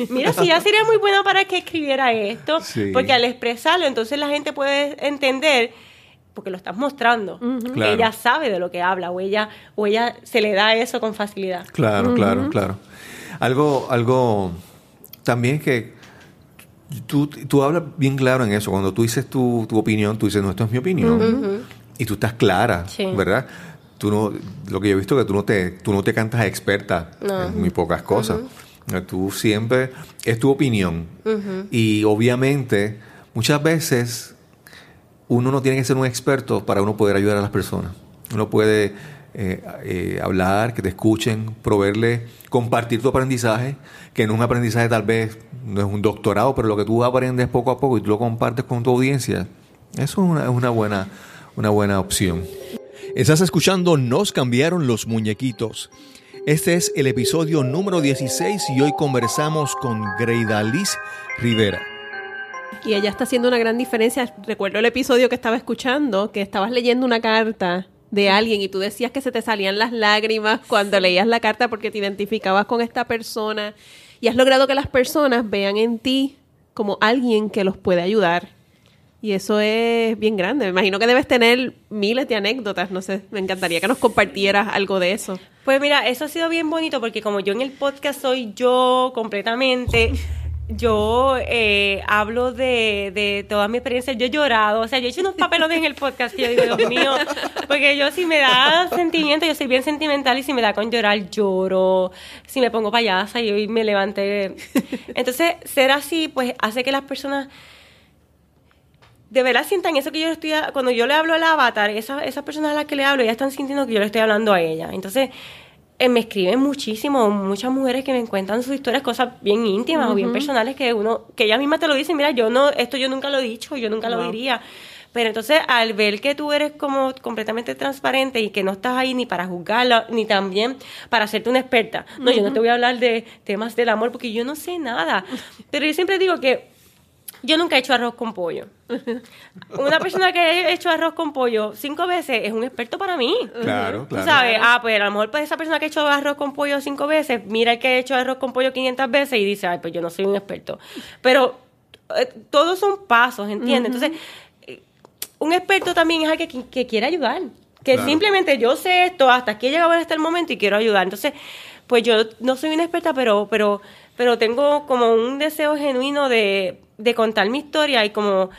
mira, si ella sería muy buena para que escribiera esto, Sí. porque al expresarlo, entonces la gente puede entender, porque lo estás mostrando, Claro. ella sabe de lo que habla, o ella, o ella se le da eso con facilidad. Claro, claro, claro. Algo, algo también que tú, tú hablas bien claro en eso. Cuando tú dices tu, tu opinión, tú dices, no, esto es mi opinión. Y tú estás clara, Sí. ¿verdad? Tú no, lo que yo he visto es que tú no te, tú no te cantas experta No. en muy pocas cosas. Tú siempre, es tu opinión. Y obviamente, muchas veces uno no tiene que ser un experto para uno poder ayudar a las personas. Uno puede eh, eh, hablar, que te escuchen, proveerle, compartir tu aprendizaje, que no es un aprendizaje tal vez, no es un doctorado, pero lo que tú aprendes poco a poco y tú lo compartes con tu audiencia, eso es una, es una, buena, una buena opción. Estás escuchando Nos cambiaron los muñequitos. Este es el episodio número 16 y hoy conversamos con Greidaliz Rivera. Y ella está haciendo una gran diferencia. Recuerdo el episodio que estaba escuchando, que estabas leyendo una carta de alguien y tú decías que se te salían las lágrimas cuando leías la carta porque te identificabas con esta persona y has logrado que las personas vean en ti como alguien que los puede ayudar. Y eso es bien grande. Me imagino que debes tener miles de anécdotas. No sé, me encantaría que nos compartieras algo de eso. Pues mira, eso ha sido bien bonito porque como yo en el podcast soy yo completamente, yo eh, hablo de, de toda mi experiencia, yo he llorado, o sea, yo he hecho unos papelones en el podcast que yo digo, Dios mío, porque yo si me da sentimiento, yo soy bien sentimental y si me da con llorar, lloro, si me pongo payasa y me levanté. Entonces, ser así, pues hace que las personas de verdad sientan eso que yo le estoy, cuando yo le hablo al avatar, esa- esas personas a las que le hablo, ya están sintiendo que yo le estoy hablando a ella. Entonces, eh, me escriben muchísimo, muchas mujeres que me cuentan sus historias, cosas bien íntimas o bien personales que uno, que ella misma te lo dice, mira, yo no, esto yo nunca lo he dicho, yo nunca lo diría. Pero entonces, al ver que tú eres como completamente transparente y que no estás ahí ni para juzgarla, ni también para hacerte una experta. No, yo no te voy a hablar de temas del amor porque yo no sé nada. Pero yo siempre digo que yo nunca he hecho arroz con pollo. Una persona que ha hecho arroz con pollo cinco veces es un experto para mí. Claro, Tú claro. sabes, ah, pues a lo mejor pues esa persona que ha hecho arroz con pollo cinco veces, mira el que ha hecho arroz con pollo 500 veces y dice, ay, pues yo no soy un experto. Pero eh, todos son pasos, ¿entiendes? Entonces, eh, un experto también es alguien que, que quiere ayudar. Que Claro. simplemente yo sé esto, hasta aquí he llegado hasta el momento y quiero ayudar. Entonces, pues yo no soy una experta, pero, pero, pero tengo como un deseo genuino de, de contar mi historia y como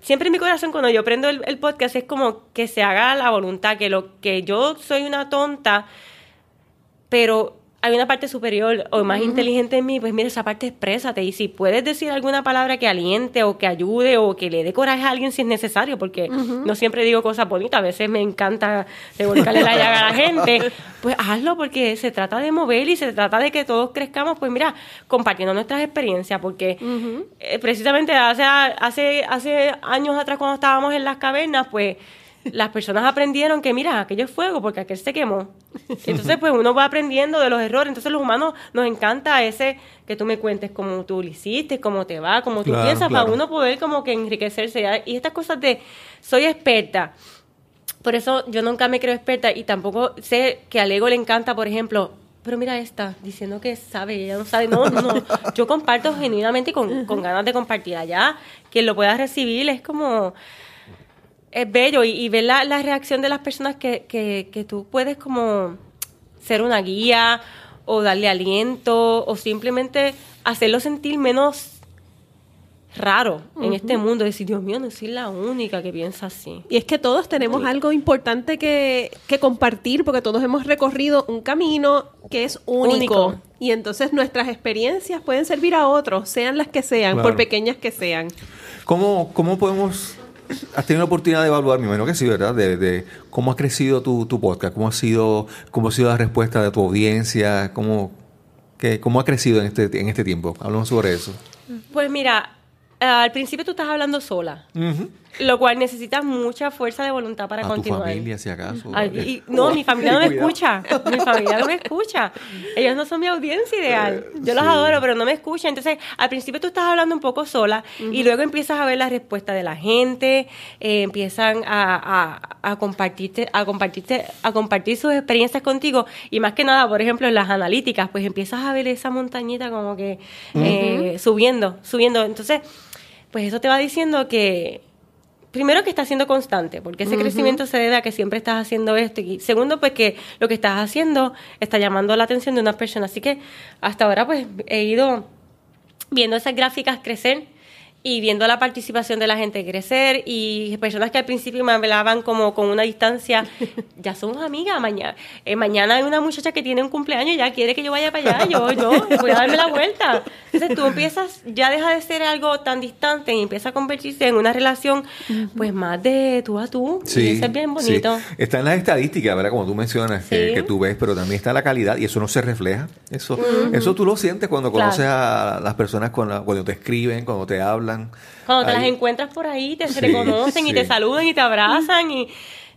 siempre en mi corazón cuando yo prendo el, el podcast es como que se haga la voluntad, que lo que yo soy una tonta, pero hay una parte superior o más inteligente en mí, pues mira, esa parte exprésate. Y si puedes decir alguna palabra que aliente o que ayude o que le dé coraje a alguien si es necesario, porque no siempre digo cosas bonitas, a veces me encanta revolcarle la llaga a la gente, [LAUGHS] pues hazlo porque se trata de mover y se trata de que todos crezcamos, pues mira, compartiendo nuestras experiencias, porque eh, precisamente hace, hace, hace años atrás cuando estábamos en las cavernas, pues las personas aprendieron que, mira, aquello es fuego porque aquel se quemó. Entonces, pues uno va aprendiendo de los errores. Entonces, los humanos nos encanta ese que tú me cuentes cómo tú lo hiciste, cómo te va, cómo tú Claro, piensas, claro. para uno poder como que enriquecerse. ¿ya? Y estas cosas de, soy experta. Por eso yo nunca me creo experta y tampoco sé que al ego le encanta, por ejemplo, pero mira esta, diciendo que sabe, ella no sabe. No, no, no. Yo comparto genuinamente y con, con ganas de compartir allá. Quien lo pueda recibir es como es bello y, y ver la, la reacción de las personas que, que, que tú puedes como ser una guía o darle aliento o simplemente hacerlo sentir menos raro en este mundo decir, Dios mío, no soy la única que piensa así. Y es que todos tenemos algo importante que, que compartir porque todos hemos recorrido un camino que es único. Único. Y entonces nuestras experiencias pueden servir a otros, sean las que sean, Claro. por pequeñas que sean. ¿Cómo, ¿Cómo podemos... ¿Has tenido la oportunidad de evaluar, me imagino que sí, ¿verdad? De, de cómo ha crecido tu, tu podcast, cómo ha sido, cómo ha sido la respuesta de tu audiencia, cómo, que, cómo ha crecido en este, en este tiempo. Hablamos sobre eso. Pues mira, al principio tú estás hablando sola, Ujú. Lo cual necesitas mucha fuerza de voluntad para A tu continuar. familia, si acaso. Y- no, mi familia no me escucha. Mi familia no me escucha. Ellos no son mi audiencia ideal. Yo los Eh, sí. adoro, pero no me escuchan. Entonces, al principio tú estás hablando un poco sola y luego empiezas a ver la respuesta de la gente, eh, empiezan a, a, a compartirte, a compartirte, a compartir sus experiencias contigo y más que nada, por ejemplo, en las analíticas, pues empiezas a ver esa montañita como que eh, subiendo, subiendo. Entonces, pues eso te va diciendo que primero que estás siendo constante, porque ese crecimiento se debe a que siempre estás haciendo esto. Y segundo, pues que lo que estás haciendo está llamando la atención de una persona. Así que hasta ahora pues he ido viendo esas gráficas crecer y viendo la participación de la gente crecer y personas que al principio me hablaban como con una distancia, [LAUGHS] ya somos amigas, mañana, eh, mañana hay una muchacha que tiene un cumpleaños y ya quiere que yo vaya para allá, yo, yo [LAUGHS] voy a darme la vuelta. Entonces tú empiezas, ya deja de ser algo tan distante y empieza a convertirse en una relación pues más de tú a tú y eso es bien bonito. sí. Está en las estadísticas, ¿verdad? Como tú mencionas, que, Sí. que tú ves, pero también está la calidad y eso no se refleja. Eso, eso tú lo sientes cuando Claro. conoces a las personas, con la- cuando te escriben, cuando te hablan. Cuando te Ahí- las encuentras por ahí, te Sí, reconocen y te saludan y te abrazan y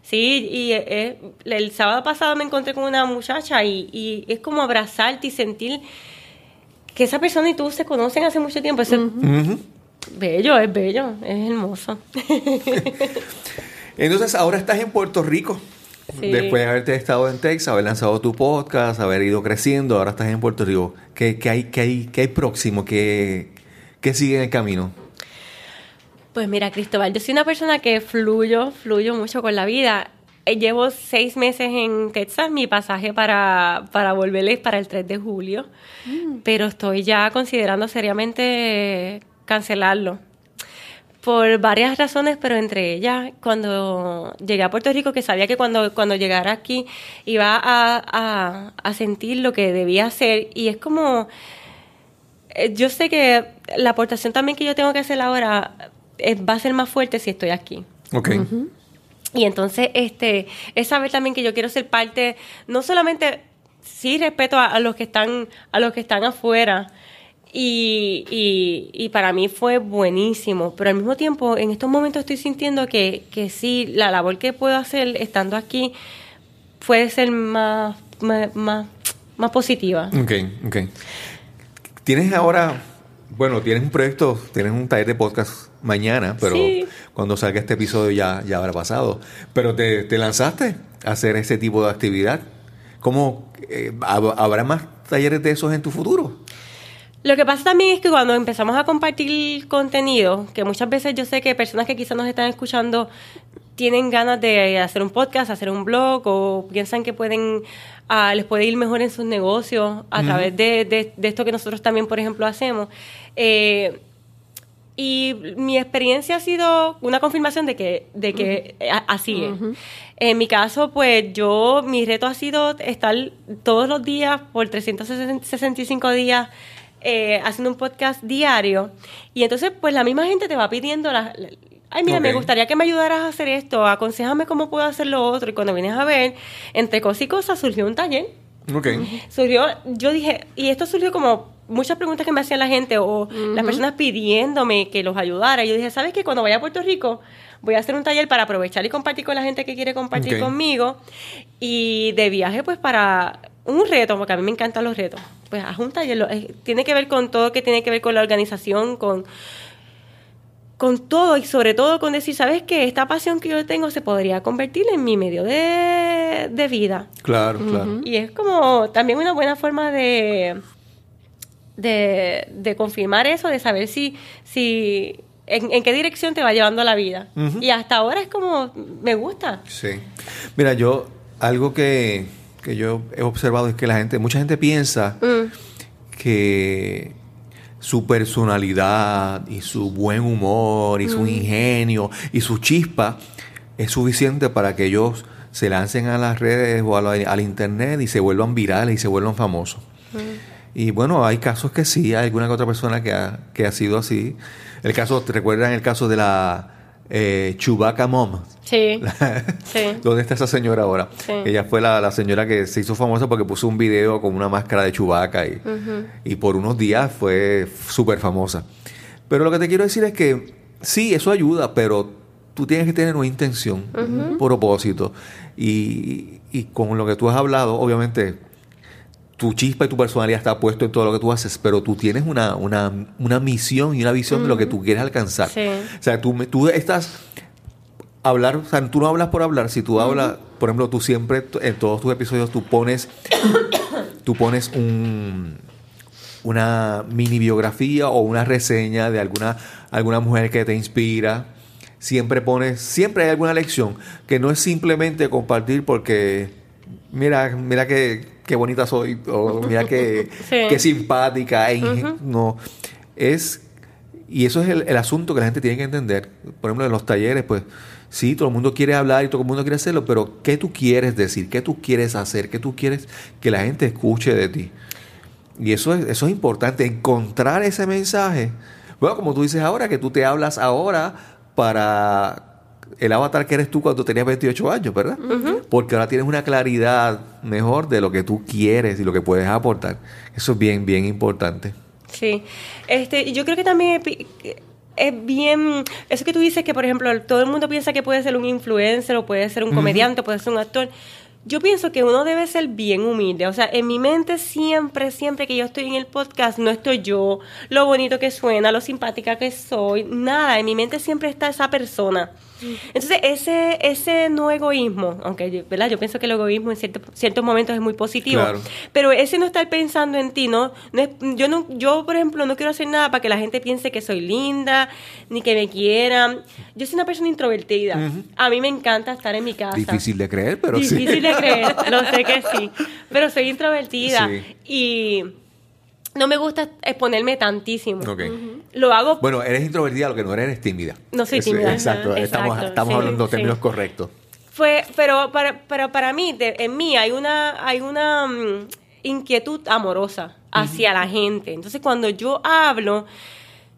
sí, y eh, eh, el sábado pasado me encontré con una muchacha y, y es como abrazarte y sentir que esa persona y tú se conocen hace mucho tiempo. Es bello, es bello, es hermoso. [LAUGHS] Entonces, ahora estás en Puerto Rico. Sí. Después de haberte estado en Texas, haber lanzado tu podcast, haber ido creciendo, ahora estás en Puerto Rico. ¿Qué, qué hay, qué, hay, qué hay próximo? ¿Qué, ¿Qué sigue en el camino? Pues mira, Cristóbal, yo soy una persona que fluyo, fluyo mucho con la vida. Eh, Llevo seis meses en Texas, mi pasaje para, para volver es para el 3 de julio, pero estoy ya considerando seriamente cancelarlo. Por varias razones, pero entre ellas, cuando llegué a Puerto Rico, que sabía que cuando, cuando llegara aquí iba a, a, a sentir lo que debía hacer, y es como, eh, yo sé que la aportación también que yo tengo que hacer ahora eh, va a ser más fuerte si estoy aquí. Ok. Y entonces, este, es saber también que yo quiero ser parte, no solamente, sí respeto a, a los que están, a los que están afuera. Y, y, y para mí fue buenísimo, pero al mismo tiempo en estos momentos estoy sintiendo que, que sí, la labor que puedo hacer estando aquí puede ser más, más, más, más positiva. Ok, ok. Tienes ahora, bueno, tienes un proyecto, tienes un taller de podcast mañana, pero Sí. cuando salga este episodio ya, ya habrá pasado. Pero te, te lanzaste a hacer ese tipo de actividad. ¿Cómo eh, hab- habrá más talleres de esos en tu futuro? Lo que pasa también es que cuando empezamos a compartir contenido, que muchas veces yo sé que personas que quizás nos están escuchando tienen ganas de hacer un podcast, hacer un blog o piensan que pueden ah, les puede ir mejor en sus negocios a través de, de- de esto que nosotros también, por ejemplo, hacemos. Eh, y mi experiencia ha sido una confirmación de que, de que a- así es. En mi caso, pues yo, mi reto ha sido estar todos los días por 365 días eh, haciendo un podcast diario. Y entonces, pues la misma gente te va pidiendo las... la- Ay, mira, me gustaría que me ayudaras a hacer esto, aconsejame cómo puedo hacer lo otro. Y cuando vienes a ver, entre cosas y cosas surgió un taller Ok. surgió, yo dije, y esto surgió como muchas preguntas que me hacían la gente o las personas pidiéndome que los ayudara. Y yo dije, ¿sabes qué? Cuando vaya a Puerto Rico, voy a hacer un taller para aprovechar y compartir con la gente que quiere compartir conmigo. Y de viaje, pues para un reto, porque a mí me encantan los retos. Pues haz un taller, lo- eh, tiene que ver con todo, que tiene que ver con la organización, con con todo y sobre todo con decir, ¿sabes qué? Esta pasión que yo tengo se podría convertir en mi medio de, de vida. Claro, claro. Y es como también una buena forma de, de, de confirmar eso, de saber si, si en, en qué dirección te va llevando la vida. Y hasta ahora es como, me gusta. Sí. Mira, yo, algo que, que yo he observado es que la gente, mucha gente piensa Mm, que su personalidad y su buen humor y su ingenio y su chispa es suficiente para que ellos se lancen a las redes o a la- al internet y se vuelvan virales y se vuelvan famosos. Y bueno, hay casos que sí, hay alguna que otra persona que ha, que ha sido así. El caso, ¿te recuerdan el caso de la eh, Chewbacca Mom? Sí, [LAUGHS] sí. ¿Dónde está esa señora ahora? Sí. Ella fue la, la señora que se hizo famosa porque puso un video con una máscara de Chewbacca y, y por unos días fue súper famosa. Pero lo que te quiero decir es que sí, eso ayuda, pero tú tienes que tener una intención, un propósito. Y, y con lo que tú has hablado, obviamente, tu chispa y tu personalidad está puesto en todo lo que tú haces, pero tú tienes una, una, una misión y una visión de lo que tú quieres alcanzar. Sí. O sea, tú, tú estás hablar, o sea, tú no hablas por hablar, si tú hablas, por ejemplo, tú siempre en todos tus episodios tú pones [COUGHS] tú pones un una mini biografía o una reseña de alguna alguna mujer que te inspira. Siempre pones, siempre hay alguna lección que no es simplemente compartir porque mira, mira que qué bonita soy o mira que [LAUGHS] Sí. qué simpática, e no es y eso es el, el asunto que la gente tiene que entender. Por ejemplo, en los talleres, pues sí, todo el mundo quiere hablar y todo el mundo quiere hacerlo, pero ¿qué tú quieres decir? ¿Qué tú quieres hacer? ¿Qué tú quieres que la gente escuche de ti? Y eso es, eso es importante, encontrar ese mensaje. Bueno, como tú dices ahora, que tú te hablas ahora para el avatar que eres tú cuando tenías 28 años, ¿verdad? Porque ahora tienes una claridad mejor de lo que tú quieres y lo que puedes aportar. Eso es bien, bien importante. Sí. Este, yo creo que también es bien. Eso que tú dices que, por ejemplo, todo el mundo piensa que puede ser un influencer o puede ser un comediante, puede ser un actor. Yo pienso que uno debe ser bien humilde. O sea, en mi mente siempre, siempre que yo estoy en el podcast, no estoy yo, lo bonito que suena, lo simpática que soy, nada. En mi mente siempre está esa persona. Entonces, ese, ese no egoísmo, aunque yo- ¿verdad? yo pienso que el egoísmo en cierto- ciertos momentos es muy positivo, Claro. pero ese no estar pensando en ti, ¿no? no es- yo, no, yo, por ejemplo, no quiero hacer nada para que la gente piense que soy linda, ni que me quieran. Yo soy una persona introvertida. A mí me encanta estar en mi casa. Difícil de creer, pero sí. Difícil de creer, lo sé que sí. [LAUGHS] Pero soy introvertida Sí. y no me gusta exponerme tantísimo. Ok. Lo hago Bueno, eres introvertida, lo que no eres eres tímida. No soy Es- tímida. Exacto, estamos, Exacto, estamos sí, hablando de sí. términos correctos. Fue, pero para, pero para mí, de- en mí hay una, hay una mm, inquietud amorosa hacia la gente. Entonces, cuando yo hablo,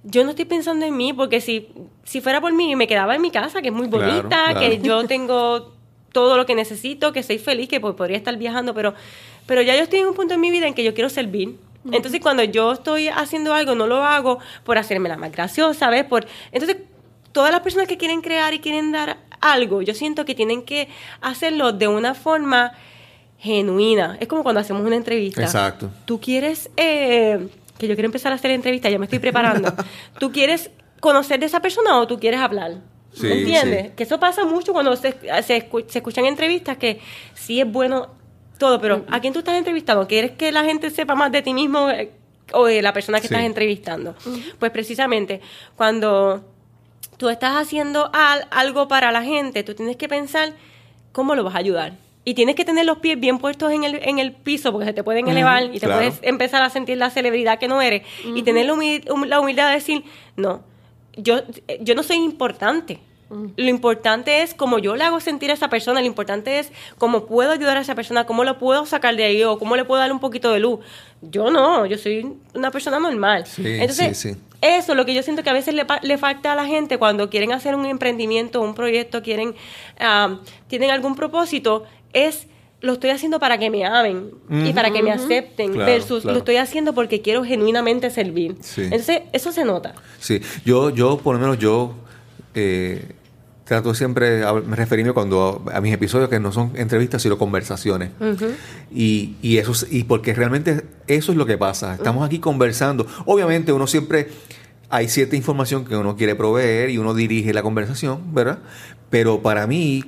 yo no estoy pensando en mí, porque si, si fuera por mí, me quedaba en mi casa, que es muy bonita, claro. que yo tengo todo lo que necesito, que soy feliz, que pues, podría estar viajando, pero, pero ya yo estoy en un punto en mi vida en que yo quiero servir. Entonces, cuando yo estoy haciendo algo, no lo hago por hacerme la más graciosa, ¿ves? Por, entonces, todas las personas que quieren crear y quieren dar algo, yo siento que tienen que hacerlo de una forma genuina. Es como cuando hacemos una entrevista. Exacto. Tú quieres, eh, que yo quiero empezar a hacer entrevista, ya me estoy preparando. [LAUGHS] ¿Tú quieres conocer de esa persona o tú quieres hablar? Sí, ¿Me entiendes? sí. Que eso pasa mucho cuando se, se, escu- se escuchan entrevistas que sí es bueno todo, pero ¿a quién tú estás entrevistando? ¿Quieres que la gente sepa más de ti mismo eh, o de la persona que Sí. estás entrevistando? Pues precisamente cuando tú estás haciendo al- algo para la gente, tú tienes que pensar cómo lo vas a ayudar. Y tienes que tener los pies bien puestos en el, en el piso porque se te pueden elevar y te claro. puedes empezar a sentir la celebridad que no eres. Y tener la, humil- hum- la humildad de decir, no, yo, yo no soy importante. Lo importante es cómo yo le hago sentir a esa persona, lo importante es cómo puedo ayudar a esa persona, cómo lo puedo sacar de ahí o cómo le puedo dar un poquito de luz. Yo no, yo soy una persona normal. Sí, Entonces, sí, sí. eso es lo que yo siento que a veces le, falta a la gente cuando quieren hacer un emprendimiento, un proyecto, quieren, tienen algún propósito, es lo estoy haciendo para que me amen y para que me acepten, Claro, versus claro. lo estoy haciendo porque quiero genuinamente servir. Entonces, eso se nota. Sí, yo, yo por lo menos yo eh, trato siempre, me referirme cuando a, a mis episodios que no son entrevistas, sino conversaciones. y, y eso es- y porque realmente eso es lo que pasa. Estamos aquí conversando. Obviamente uno siempre hay cierta información que uno quiere proveer y uno dirige la conversación, ¿verdad? Pero para mí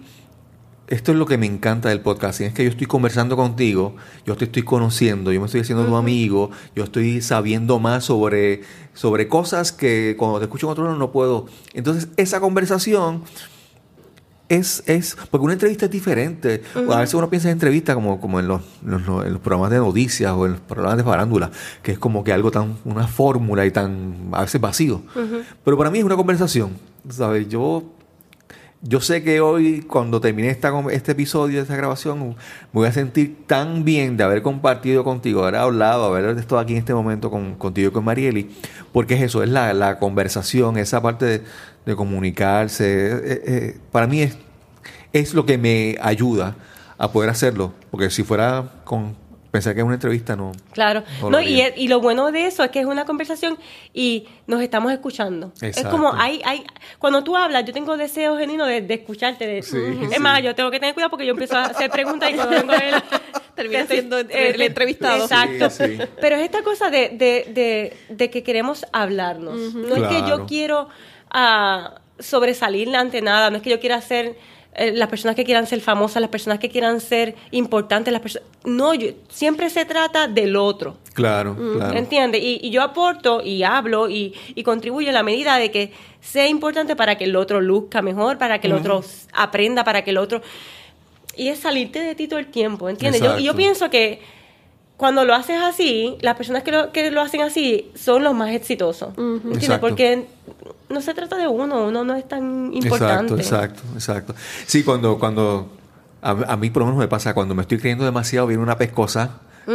esto es lo que me encanta del podcast, y es que yo estoy conversando contigo, yo te estoy conociendo, yo me estoy haciendo tu amigo, yo estoy sabiendo más sobre, sobre cosas que cuando te escucho en otro lado no puedo. Entonces, esa conversación es, es, porque una entrevista es diferente. A veces uno piensa en entrevista como, como en, los, los- en los programas de noticias o en los programas de farándula, que es como que algo tan, una fórmula y tan, a veces vacío. Pero para mí es una conversación, ¿sabes? Yo, yo sé que hoy, cuando termine esta, este episodio, esta grabación, me voy a sentir tan bien de haber compartido contigo, haber hablado, haber estado aquí en este momento con, contigo y con Marieli, porque es eso, es la, la conversación, esa parte de, de comunicarse. eh, eh, para mí es, es lo que me ayuda a poder hacerlo, porque si fuera con pensar que es una entrevista, no. Claro. No y, y lo bueno de eso es que es una conversación y nos estamos escuchando. Es Exacto. como, hay, hay, cuando tú hablas, yo tengo deseo genuino de, de escucharte. De, Sí, es sí. más, yo tengo que tener cuidado porque yo empiezo a hacer preguntas y cuando vengo a ver... [LAUGHS] Termina [LAUGHS] siendo el entrevistado. Exacto. Sí, sí. Pero es esta cosa de, de, de, de que queremos hablarnos. No es que yo quiero ah, sobresalir ante nada, no es que yo quiera ser eh, las personas que quieran ser famosas, las personas que quieran ser importantes, las personas... No, yo, siempre se trata del otro. Claro, claro. ¿Entiendes? Y, y yo aporto y hablo y, y contribuyo en la medida de que sea importante para que el otro luzca mejor, para que el otro aprenda, para que el otro... Y es salirte de ti todo el tiempo, ¿entiendes? Yo, y yo pienso que cuando lo haces así, las personas que lo, que lo hacen así son los más exitosos. ¿Entiendes? Exacto. Porque no se trata de uno, uno no es tan importante. Exacto, exacto, exacto. Sí, cuando, cuando a, a mí por lo menos me pasa, cuando me estoy creyendo demasiado, viene una pescosa. [LAUGHS]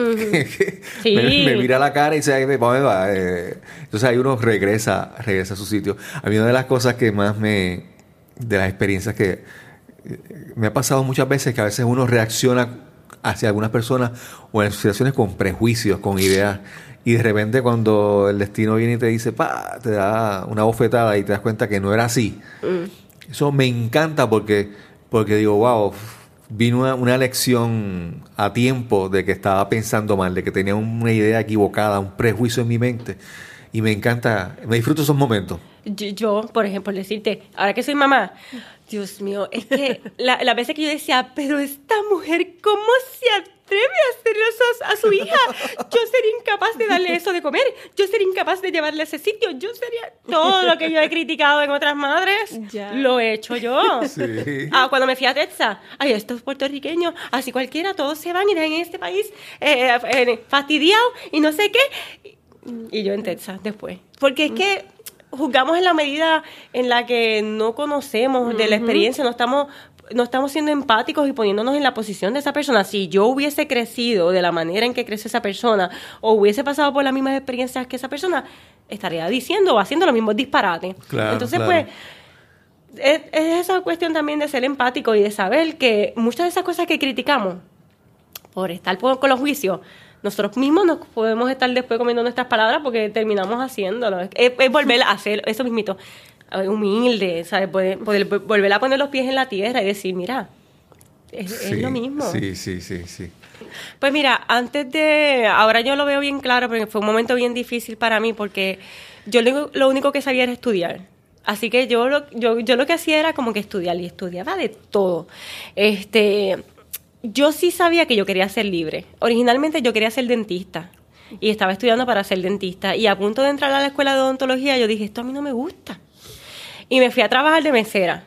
Sí. me, me mira la cara y dice, "Ay, ¿para dónde va?". Eh, entonces ahí uno regresa, regresa a su sitio. A mí una de las cosas que más me, de las experiencias que eh, me ha pasado muchas veces, que a veces uno reacciona hacia algunas personas o en situaciones con prejuicios, con ideas. Y de repente cuando el destino viene y te dice, pa, te da una bofetada y te das cuenta que no era así. Eso me encanta porque, porque digo, wow, vino una, una lección a tiempo de que estaba pensando mal, de que tenía una idea equivocada, un prejuicio en mi mente. Y me encanta, me disfruto esos momentos. Yo, yo, por ejemplo, decirte, ahora que soy mamá, Dios mío, es que la, la veces que yo decía, pero esta mujer, ¿cómo se atreve a hacer eso a su hija? Yo sería incapaz de darle eso de comer, yo sería incapaz de llevarle a ese sitio, yo sería todo lo que yo he criticado en otras madres, Ya. lo he hecho yo. Sí. Ah, cuando me fui a Texas, ay, estos puertorriqueños, así cualquiera, todos se van y dejan en este país eh, eh, fastidiados y no sé qué. Y yo en Texas después. Porque es que juzgamos en la medida en la que no conocemos de la experiencia, no estamos no estamos siendo empáticos y poniéndonos en la posición de esa persona. Si yo hubiese crecido de la manera en que creció esa persona o hubiese pasado por las mismas experiencias que esa persona, estaría diciendo o haciendo los mismos disparates. Claro, Entonces, claro. pues, es, es esa cuestión también de ser empático y de saber que muchas de esas cosas que criticamos por estar por- con los juicios, nosotros mismos nos podemos estar después comiendo nuestras palabras porque terminamos haciéndolo. Es, es volver a hacer eso mismito, humilde, ¿sabes? Poder, poder volver a poner los pies en la tierra y decir, mira, es, lo mismo. Sí, sí, sí, sí. Pues mira, antes de. Ahora yo lo veo bien claro, porque fue un momento bien difícil para mí, porque yo lo, lo único que sabía era estudiar. Así que yo lo, yo, yo lo que hacía era como que estudiar, y estudiaba de todo. Este. Yo sí sabía que yo quería ser libre. Originalmente yo quería ser dentista. Y estaba estudiando para ser dentista. Y a punto de entrar a la escuela de odontología, yo dije, esto a mí no me gusta. Y me fui a trabajar de mesera.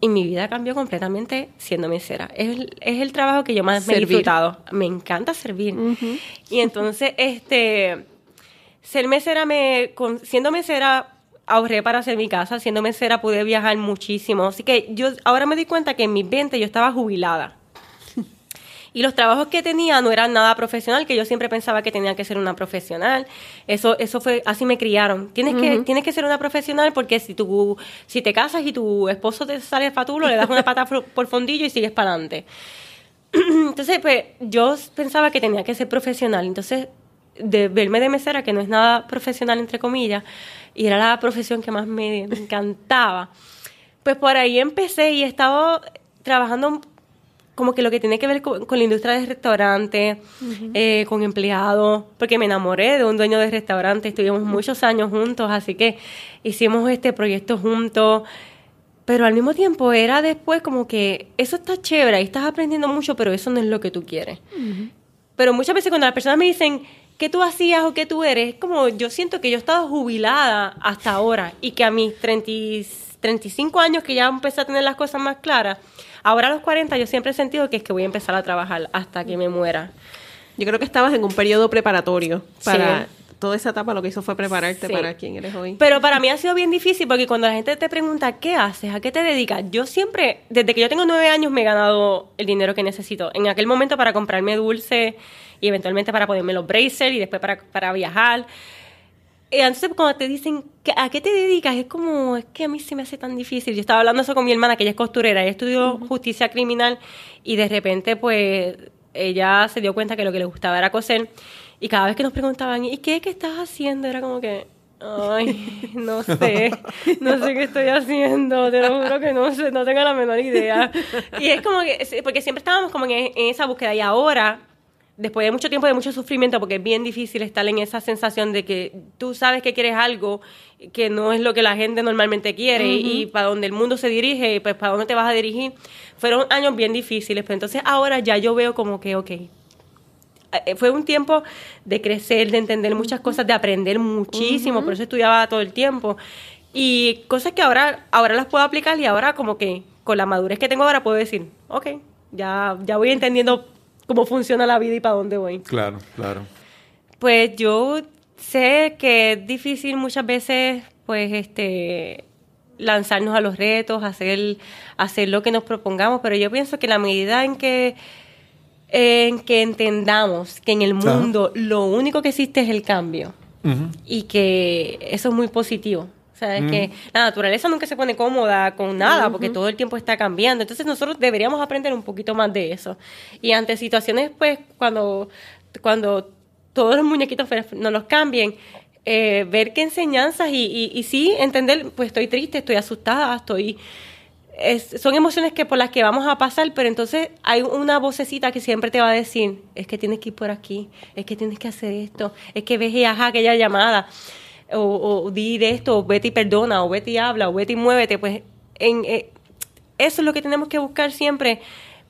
Y mi vida cambió completamente siendo mesera. Es el, es el trabajo que yo más me he disfrutado. Me encanta servir. Y entonces, [LAUGHS] este, ser mesera me, con- siendo mesera ahorré para hacer mi casa. Siendo mesera pude viajar muchísimo. Así que yo ahora me di cuenta que en mis 20 yo estaba jubilada. Y los trabajos que tenía no eran nada profesional, que yo siempre pensaba que tenía que ser una profesional. Eso, eso fue, así me criaron. Tienes que, tienes que ser una profesional porque si tú, si te casas y tu esposo te sale fatulo, le das una pata por por fondillo y sigues para adelante. [CLEARS THROAT] Entonces, pues, yo pensaba que tenía que ser profesional. Entonces, de verme de mesera, que no es nada profesional, entre comillas, y era la profesión que más me, me encantaba, pues por ahí empecé y he estado trabajando como que lo que tiene que ver con, con la industria del restaurante, eh, con empleados, porque me enamoré de un dueño de restaurante, estuvimos muchos años juntos, así que hicimos este proyecto juntos. Pero al mismo tiempo era después como que eso está chévere, ahí estás aprendiendo mucho, pero eso no es lo que tú quieres. Pero muchas veces cuando las personas me dicen, ¿qué tú hacías o qué tú eres? Es como yo siento que yo he estado jubilada hasta ahora y que a mis 33 35 años que ya empecé a tener las cosas más claras, ahora a los 40 yo siempre he sentido que es que voy a empezar a trabajar hasta que me muera. Yo creo que estabas en un periodo preparatorio para Sí. toda esa etapa. Lo que hizo fue prepararte Sí. para quien eres hoy. Pero para mí ha sido bien difícil porque cuando la gente te pregunta qué haces, a qué te dedicas, yo siempre, desde que yo tengo nueve años, me he ganado el dinero que necesito. En aquel momento para comprarme dulce y eventualmente para ponerme los braces y después para, para viajar. Entonces cuando te dicen "¿Qué- a qué te dedicas, es como, es que a mí se me hace tan difícil. Yo estaba hablando eso con mi hermana, que ella es costurera, ella estudió justicia criminal y de repente pues ella se dio cuenta que lo que le gustaba era coser y cada vez que nos preguntaban, ¿y qué, qué estás haciendo? Era como que, ay, no sé, no sé qué estoy haciendo, te lo juro que no sé, no tengo la menor idea. Y es como que, porque siempre estábamos como en, en esa búsqueda y ahora después de mucho tiempo de mucho sufrimiento, porque es bien difícil estar en esa sensación de que tú sabes que quieres algo que no es lo que la gente normalmente quiere y para donde el mundo se dirige, pues para dónde te vas a dirigir. Fueron años bien difíciles, pero entonces ahora ya yo veo como que, ok, eh, fue un tiempo de crecer, de entender muchas cosas, de aprender muchísimo, por eso estudiaba todo el tiempo. Y cosas que ahora, ahora las puedo aplicar y ahora como que con la madurez que tengo ahora puedo decir, ok, ya, ya voy entendiendo cómo funciona la vida y para dónde voy. Claro, claro. Pues yo sé que es difícil muchas veces, pues, este, lanzarnos a los retos, hacer, hacer lo que nos propongamos, pero yo pienso que la medida en que, en que entendamos que en el mundo lo único que existe es el cambio y que eso es muy positivo. O sea, es que la naturaleza nunca se pone cómoda con nada porque todo el tiempo está cambiando. Entonces nosotros deberíamos aprender un poquito más de eso. Y ante situaciones, pues, cuando, cuando todos los muñequitos no los cambien, eh, ver qué enseñanzas y, y, y sí entender, pues estoy triste, estoy asustada, estoy... es- son emociones que por las que vamos a pasar, pero entonces hay una vocecita que siempre te va a decir, es que tienes que ir por aquí, es que tienes que hacer esto, es que ves y ajá aquella llamada, o, o di de esto, o vete y perdona, o vete y habla, o vete y muévete, pues en, eh, eso es lo que tenemos que buscar siempre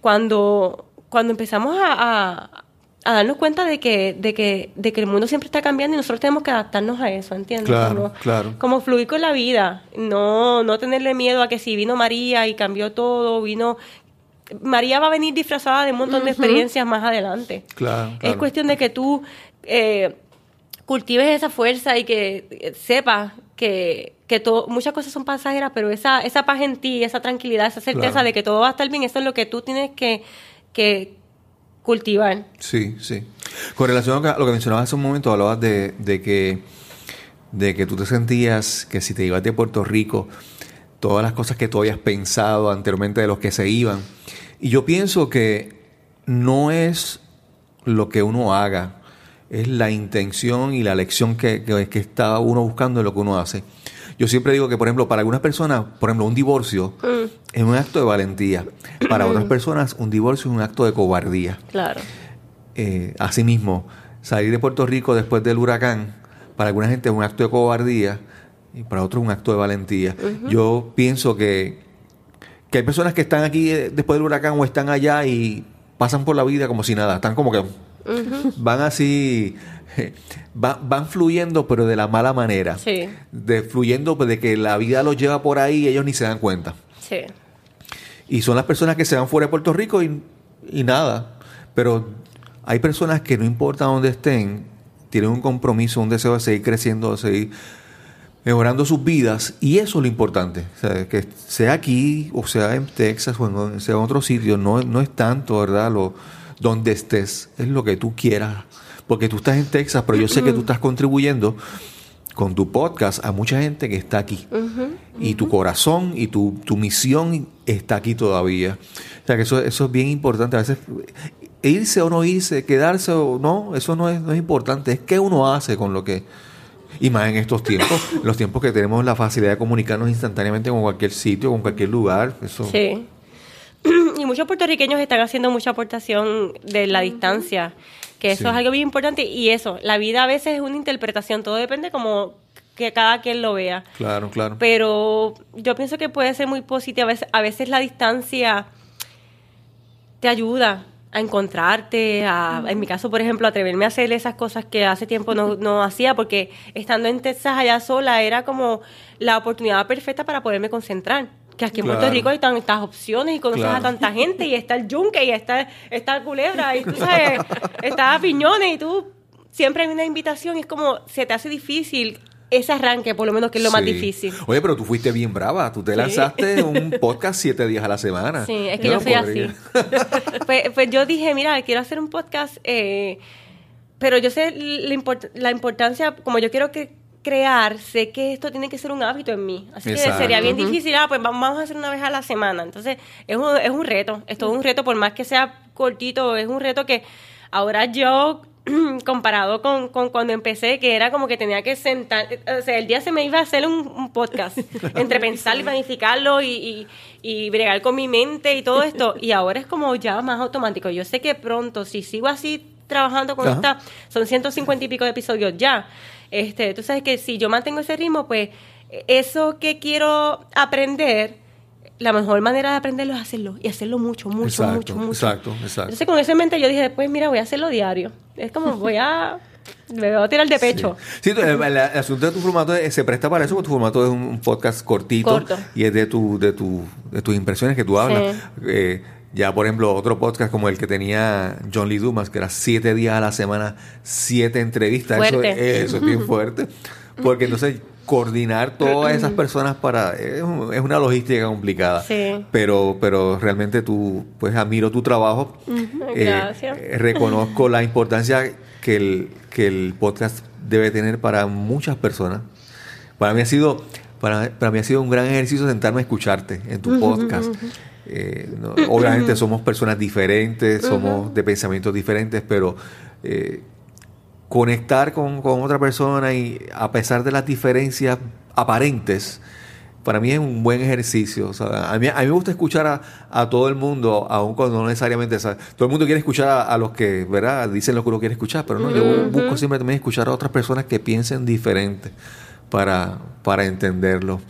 cuando, cuando empezamos a, a- a darnos cuenta de que, de, que, de que el mundo siempre está cambiando y nosotros tenemos que adaptarnos a eso, ¿entiendes? Claro, Como- claro. como fluir con la vida, no, no tenerle miedo a que si vino María y cambió todo, vino... María va a venir disfrazada de un montón de experiencias más adelante. Claro, Es claro. cuestión de que tú eh, cultives esa fuerza y que eh, sepas que, que todo, muchas cosas son pasajeras, pero esa, esa paz en ti, esa tranquilidad, esa certeza Claro. de que todo va a estar bien, eso es lo que tú tienes que, que cultivar. Sí, sí. Con relación a lo que- a lo que mencionabas hace un momento, hablabas de, de que de que tú te sentías que si te ibas de Puerto Rico, todas las cosas que tú habías pensado anteriormente de los que se iban. Y yo pienso que no es lo que uno haga, es la intención y la lección que, que, que está uno buscando en lo que uno hace. Yo siempre digo que, por ejemplo, para algunas personas, por ejemplo, un divorcio es un acto de valentía. Para otras personas, un divorcio es un acto de cobardía. Claro. Eh, asimismo, salir de Puerto Rico después del huracán, para alguna gente es un acto de cobardía y para otros un acto de valentía. Yo pienso que, que hay personas que están aquí eh, después del huracán o están allá y pasan por la vida como si nada, están como que van así, va- van fluyendo pero de la mala manera, Sí, de fluyendo pues, de que la vida los lleva por ahí y ellos ni se dan cuenta. sí. Y son las personas que se van fuera de Puerto Rico y, y nada. Pero hay personas que no importa dónde estén, tienen un compromiso, un deseo de seguir creciendo, de seguir mejorando sus vidas. Y eso es lo importante. O sea, que sea aquí, o sea en Texas, o en, sea en otro sitio, no, no es tanto, ¿verdad? Lo, donde estés, es lo que tú quieras. Porque tú estás en Texas, pero yo sé que tú estás contribuyendo con tu podcast a mucha gente que está aquí. Y tu corazón y tu, tu misión está aquí todavía. O sea que eso, eso es bien importante. A veces irse o no irse, quedarse o no, eso no es, no es importante. Es qué uno hace con lo que... Y más en estos tiempos, [LAUGHS] los tiempos que tenemos la facilidad de comunicarnos instantáneamente con cualquier sitio, con cualquier lugar. Eso, Sí. [CLEARS THROAT] Y muchos puertorriqueños están haciendo mucha aportación de la distancia, que eso Sí. es algo bien importante. Y eso, la vida a veces es una interpretación, todo depende como que cada quien lo vea. Claro, claro. Pero yo pienso que puede ser muy positiva. A veces, a veces la distancia te ayuda a encontrarte, a, en mi caso, por ejemplo, atreverme a hacer esas cosas que hace tiempo no, no hacía, porque estando en Texas allá sola era como la oportunidad perfecta para poderme concentrar. Que aquí en Puerto. Rico hay tantas opciones y conoces Claro. a tanta gente y está el yunque y está, está el culebra y tú sabes, [LAUGHS] está piñones y tú siempre hay una invitación y es como se te hace difícil ese arranque, por lo menos que es lo más difícil. Oye, pero tú fuiste bien brava. Tú te lanzaste un podcast siete días a la semana. Sí, es que no yo soy podría. así. [LAUGHS] pues, pues yo dije, mira, quiero hacer un podcast, eh, pero yo sé la, import- la importancia, como yo quiero que crear, sé que esto tiene que ser un hábito en mí. Así Exacto. que sería bien difícil, ah, pues vamos vamos a hacer una vez a la semana. Entonces, es un, es un reto, es todo un reto, por más que sea cortito, es un reto que ahora yo [CLEARS THROAT] comparado con, con cuando empecé, que era como que tenía que sentar, o sea, el día se me iba a hacer un, un podcast, [LAUGHS] entre pensar y planificarlo y, y, y bregar con mi mente y todo esto, y ahora es como ya más automático. Yo sé que pronto, si sigo así trabajando con Ajá. esta, son 150 y pico de episodios ya, este, tú sabes que si yo mantengo ese ritmo, pues eso que quiero aprender, la mejor manera de aprenderlo es hacerlo, y hacerlo mucho, mucho, Exacto, mucho, mucho. exacto, exacto. Entonces con eso en mente yo dije, pues mira, voy a hacerlo diario. Es como voy a... [LAUGHS] Me voy a tirar de pecho. Sí, tú, el, el asunto de tu formato es- se presta para eso, porque tu formato es un, un podcast cortito Corto. y es de tu, de tu, de tus impresiones que tú hablas. Eh, ya, por ejemplo, otro podcast como el que tenía John Lee Dumas, que era siete días a la semana, siete entrevistas. Eso, Fuerte. eso es bien [LAUGHS] fuerte. Porque entonces coordinar todas esas personas para es, un- es una logística complicada. Sí. Pero, pero realmente tú, pues admiro tu trabajo. Eh, Gracias. eh, reconozco la importancia que el, que el podcast debe tener para muchas personas. Para mí ha sido, para, para mí ha sido un gran ejercicio sentarme a escucharte en tu podcast. Eh, no, obviamente somos personas diferentes, somos de pensamientos diferentes, pero eh, conectar con, con otra persona y a pesar de las diferencias aparentes, para mí es un buen ejercicio. O sea, a, mí, a mí me gusta escuchar a, a todo el mundo, aun cuando no necesariamente... o sea, todo el mundo quiere escuchar a, a los que, ¿verdad? Dicen lo que uno quiere escuchar, pero no, yo busco siempre también escuchar a otras personas que piensen diferente para, para entenderlo.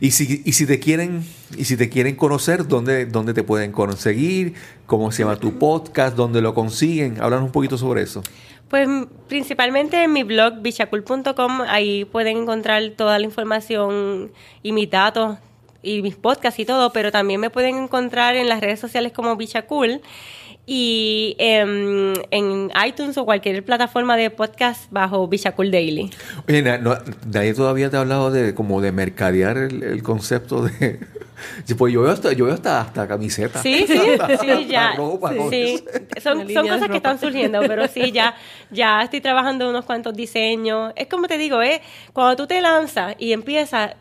Y si, y si te quieren y si te quieren conocer, ¿dónde, ¿dónde te pueden conseguir? ¿Cómo se llama tu podcast? ¿Dónde lo consiguen? Háblanos un poquito sobre eso. Pues principalmente en mi blog bichacul.com, ahí pueden encontrar toda la información y mis datos y mis podcasts y todo, pero también me pueden encontrar en las redes sociales como Bichacul y em, en iTunes o cualquier plataforma de podcast bajo Bichacul Daily. Oye, na- no- nadie todavía te ha hablado de como de mercadear el, el concepto de... [LAUGHS] Sí, Pues yo veo hasta, yo veo hasta, hasta camisetas. Sí, sí, Hasta- sí, [LAUGHS] hasta ya. ropa sí. Son, son cosas que están surgiendo, pero sí, ya, ya estoy trabajando unos cuantos diseños. Es como te digo, es cuando tú te lanzas y empiezas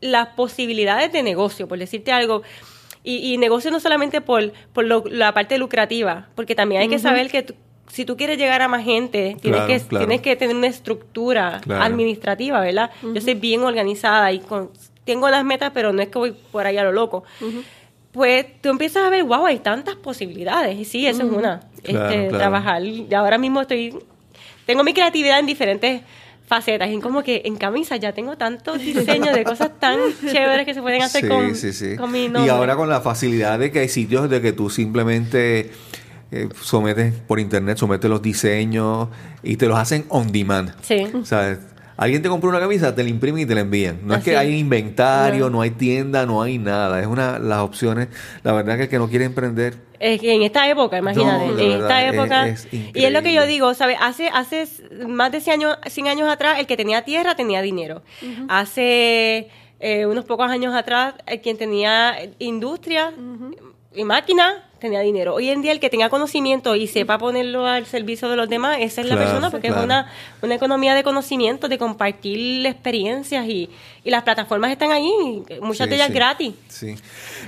las posibilidades de negocio, por decirte algo. Y, y negocio no solamente por, por lo- la parte lucrativa, porque también hay que saber que si tú quieres llegar a más gente, tienes, Claro, que, claro. tienes que tener una estructura Claro. administrativa, ¿verdad? Yo soy bien organizada y con- tengo las metas, pero no es que voy por ahí a lo loco. Pues tú empiezas a ver, wow, hay tantas posibilidades. Y sí, eso es una. Este. Trabajar. Y ahora mismo estoy. Tengo mi creatividad en diferentes facetas. Y como que en camisa ya tengo tantos diseños de cosas tan chéveres que se pueden hacer Sí, con, sí, sí. con mi Y nombre. ahora con la facilidad de que hay sitios de que tú simplemente eh, sometes por internet, sometes los diseños y te los hacen on demand. Sí. Sea, alguien te compró una camisa, te la imprimen y te la envían. No es que hay inventario, No. no. hay tienda, no hay nada. Es una las opciones. La verdad que el que no quiere emprender Es que en esta época, imagínate, No, en esta es- época. es y es lo que yo digo, ¿sabes? Hace, hace más de 100 años, 100 años atrás, el que tenía tierra tenía dinero. Hace eh, unos pocos años atrás, el quien tenía industria y máquina tenía dinero. Hoy en día, el que tenga conocimiento y sepa ponerlo al servicio de los demás, esa es la persona, porque claro. es una, una economía de conocimiento, de compartir experiencias y, y las plataformas están ahí, muchas Sí, de ellas sí. gratis. Sí.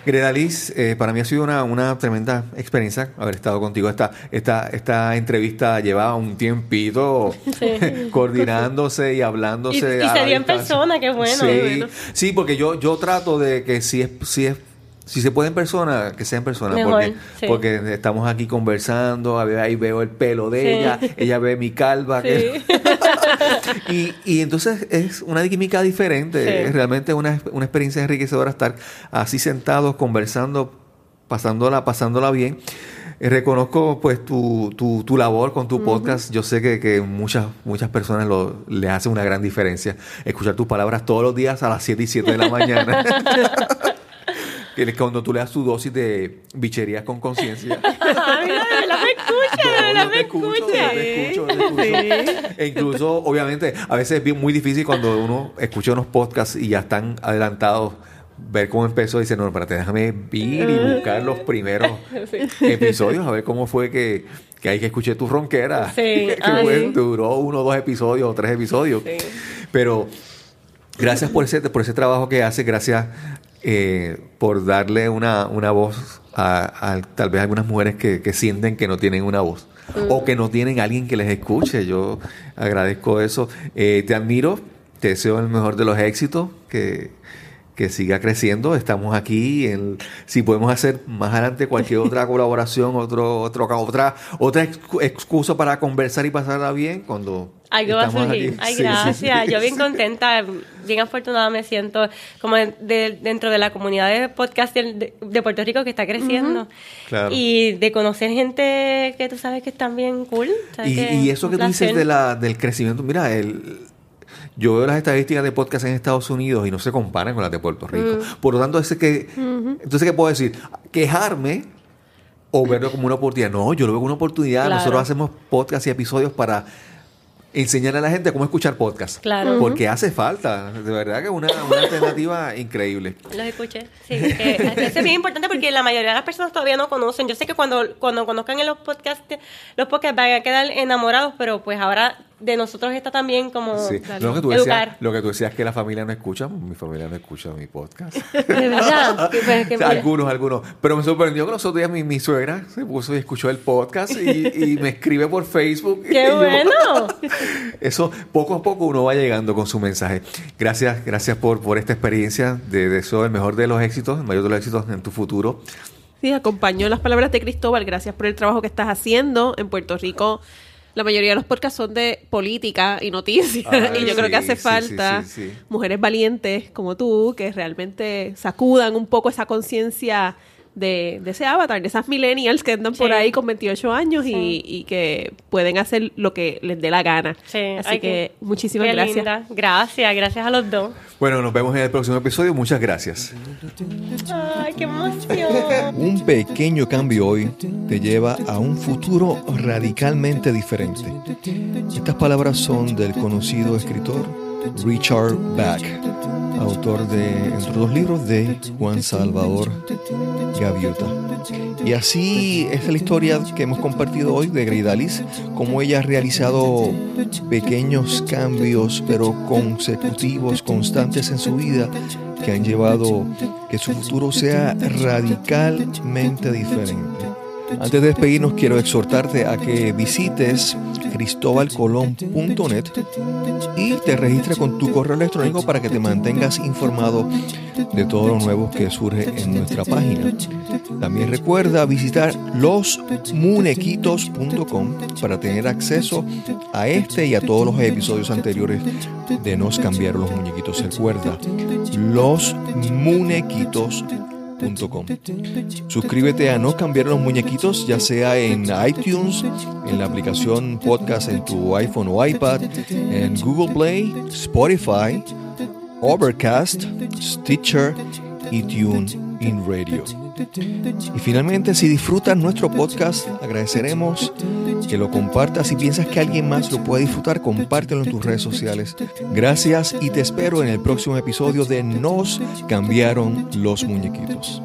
Gredaliz, eh, para mí ha sido una, una tremenda experiencia haber estado contigo. Esta, esta, esta entrevista lleva un tiempito [LAUGHS] coordinándose y hablándose. Y- y se dio en persona, qué bueno, Sí, bueno. sí, porque yo, yo trato de que si es, si es si se puede en persona, que sea en persona, Mejor, porque, sí. porque estamos aquí conversando, ahí veo el pelo de Sí. ella, ella ve mi calva. que- [LAUGHS] y, y entonces es una química diferente, es realmente una, una experiencia enriquecedora estar así sentados, conversando, pasándola, pasándola bien. eh, reconozco pues tu, tu, tu labor con tu podcast. Yo sé que, que muchas, muchas personas lo, le hace una gran diferencia escuchar tus palabras todos los días a las 7 y 7 de la mañana. [LAUGHS] Que Cuando tú le das tu dosis de bicherías con conciencia. [LAUGHS] Ay, verdad me escucha, No, yo me te escucho, yo escucha. te escucho, yo te escucho. E incluso, obviamente, a veces es bien muy difícil cuando uno escucha unos podcasts y ya están adelantados, ver cómo empezó y dice, no, espérate, déjame ir y buscar los primeros [LAUGHS] episodios, a ver cómo fue que, que ahí que escuché tu ronquera. Sí, [LAUGHS] que fue- duró uno, dos episodios o tres episodios. Pero gracias por ese, por ese trabajo que haces, gracias eh, por darle una, una voz a, a tal vez algunas mujeres que, que sienten que no tienen una voz o que no tienen alguien que les escuche. Yo agradezco eso. Eh, te admiro, te deseo el mejor de los éxitos, que, que siga creciendo. Estamos aquí. En, si podemos hacer más adelante cualquier [LAUGHS] otra colaboración, otro, otro, otra, otra excu- excusa para conversar y pasarla bien cuando Algo va a surgir. aquí. Ay, Sí, gracias. sí. Yo bien [LAUGHS] contenta, bien afortunada me siento como de- de- dentro de la comunidad de podcast de, de- Puerto Rico que está creciendo. Claro. Y de conocer gente que tú sabes que están bien cool. ¿sabes Y, y eso que tú dices placer. de la, del crecimiento, mira, el, yo veo las estadísticas de podcast en Estados Unidos y no se comparan con las de Puerto Rico. Mm. Por lo tanto, ese que, entonces, ¿qué puedo decir? Quejarme o verlo como una oportunidad. No, yo lo veo como una oportunidad. Claro. Nosotros hacemos podcast y episodios para enseñar a la gente cómo escuchar podcast. Claro. Porque hace falta. De verdad que es una, una alternativa [LAUGHS] increíble. Los escuché. Sí, que eso es bien importante porque la mayoría de las personas todavía no conocen. Yo sé que cuando, cuando conozcan en los podcasts, los podcasts van a quedar enamorados, pero pues ahora de nosotros está también como Sí. Lo, que tú decías, educar. lo que tú decías que la familia no escucha, mi familia no escucha mi podcast. [LAUGHS] De verdad. [LAUGHS] Pues, que O sea, mira. algunos, algunos. Pero me sorprendió que los otros días mi, mi suegra se puso y escuchó el podcast y, y me escribe por Facebook. [LAUGHS] Y ¡Qué yo- bueno! Eso, poco a poco uno va llegando con su mensaje. Gracias, gracias por, por esta experiencia. De deseo el mejor de los éxitos, el mayor de los éxitos en tu futuro. Sí, acompañó las palabras de Cristóbal. Gracias por el trabajo que estás haciendo en Puerto Rico. La mayoría de los podcasts son de política y noticias. Ay, [LAUGHS] y yo creo que hace sí, falta sí. mujeres valientes como tú que realmente sacudan un poco esa conciencia de, de ese avatar, de esas millennials que andan por ahí con 28 años y, Sí. y que pueden hacer lo que les dé la gana. Sí, Así ay, que muchísimas qué gracias. linda. Gracias, gracias a los dos. Bueno, nos vemos en el próximo episodio. Muchas gracias. Ay, qué emoción. [LAUGHS] Un pequeño cambio hoy te lleva a un futuro radicalmente diferente. Estas palabras son del conocido escritor Richard Bach, autor de, entre dos libros, de Juan Salvador Gaviota. Y así es la historia que hemos compartido hoy de Greidalis, cómo ella ha realizado pequeños cambios, pero consecutivos, constantes en su vida, que han llevado que su futuro sea radicalmente diferente. Antes de despedirnos, quiero exhortarte a que visites cristobalcolón.net y te registres con tu correo electrónico para que te mantengas informado de todo lo nuevo que surge en nuestra página. También recuerda visitar losmunequitos.com para tener acceso a este y a todos los episodios anteriores de Nos cambiaron los muñequitos. Recuerda, losmunequitos.com. Suscríbete a No Cambiaron los Muñequitos, ya sea en iTunes, en la aplicación podcast en tu iPhone o iPad, en Google Play, Spotify, Overcast, Stitcher y TuneIn Radio. Y finalmente, si disfrutas nuestro podcast, agradeceremos que lo compartas. Si piensas que alguien más lo puede disfrutar, compártelo en tus redes sociales. Gracias y te espero en el próximo episodio de Nos cambiaron los muñequitos.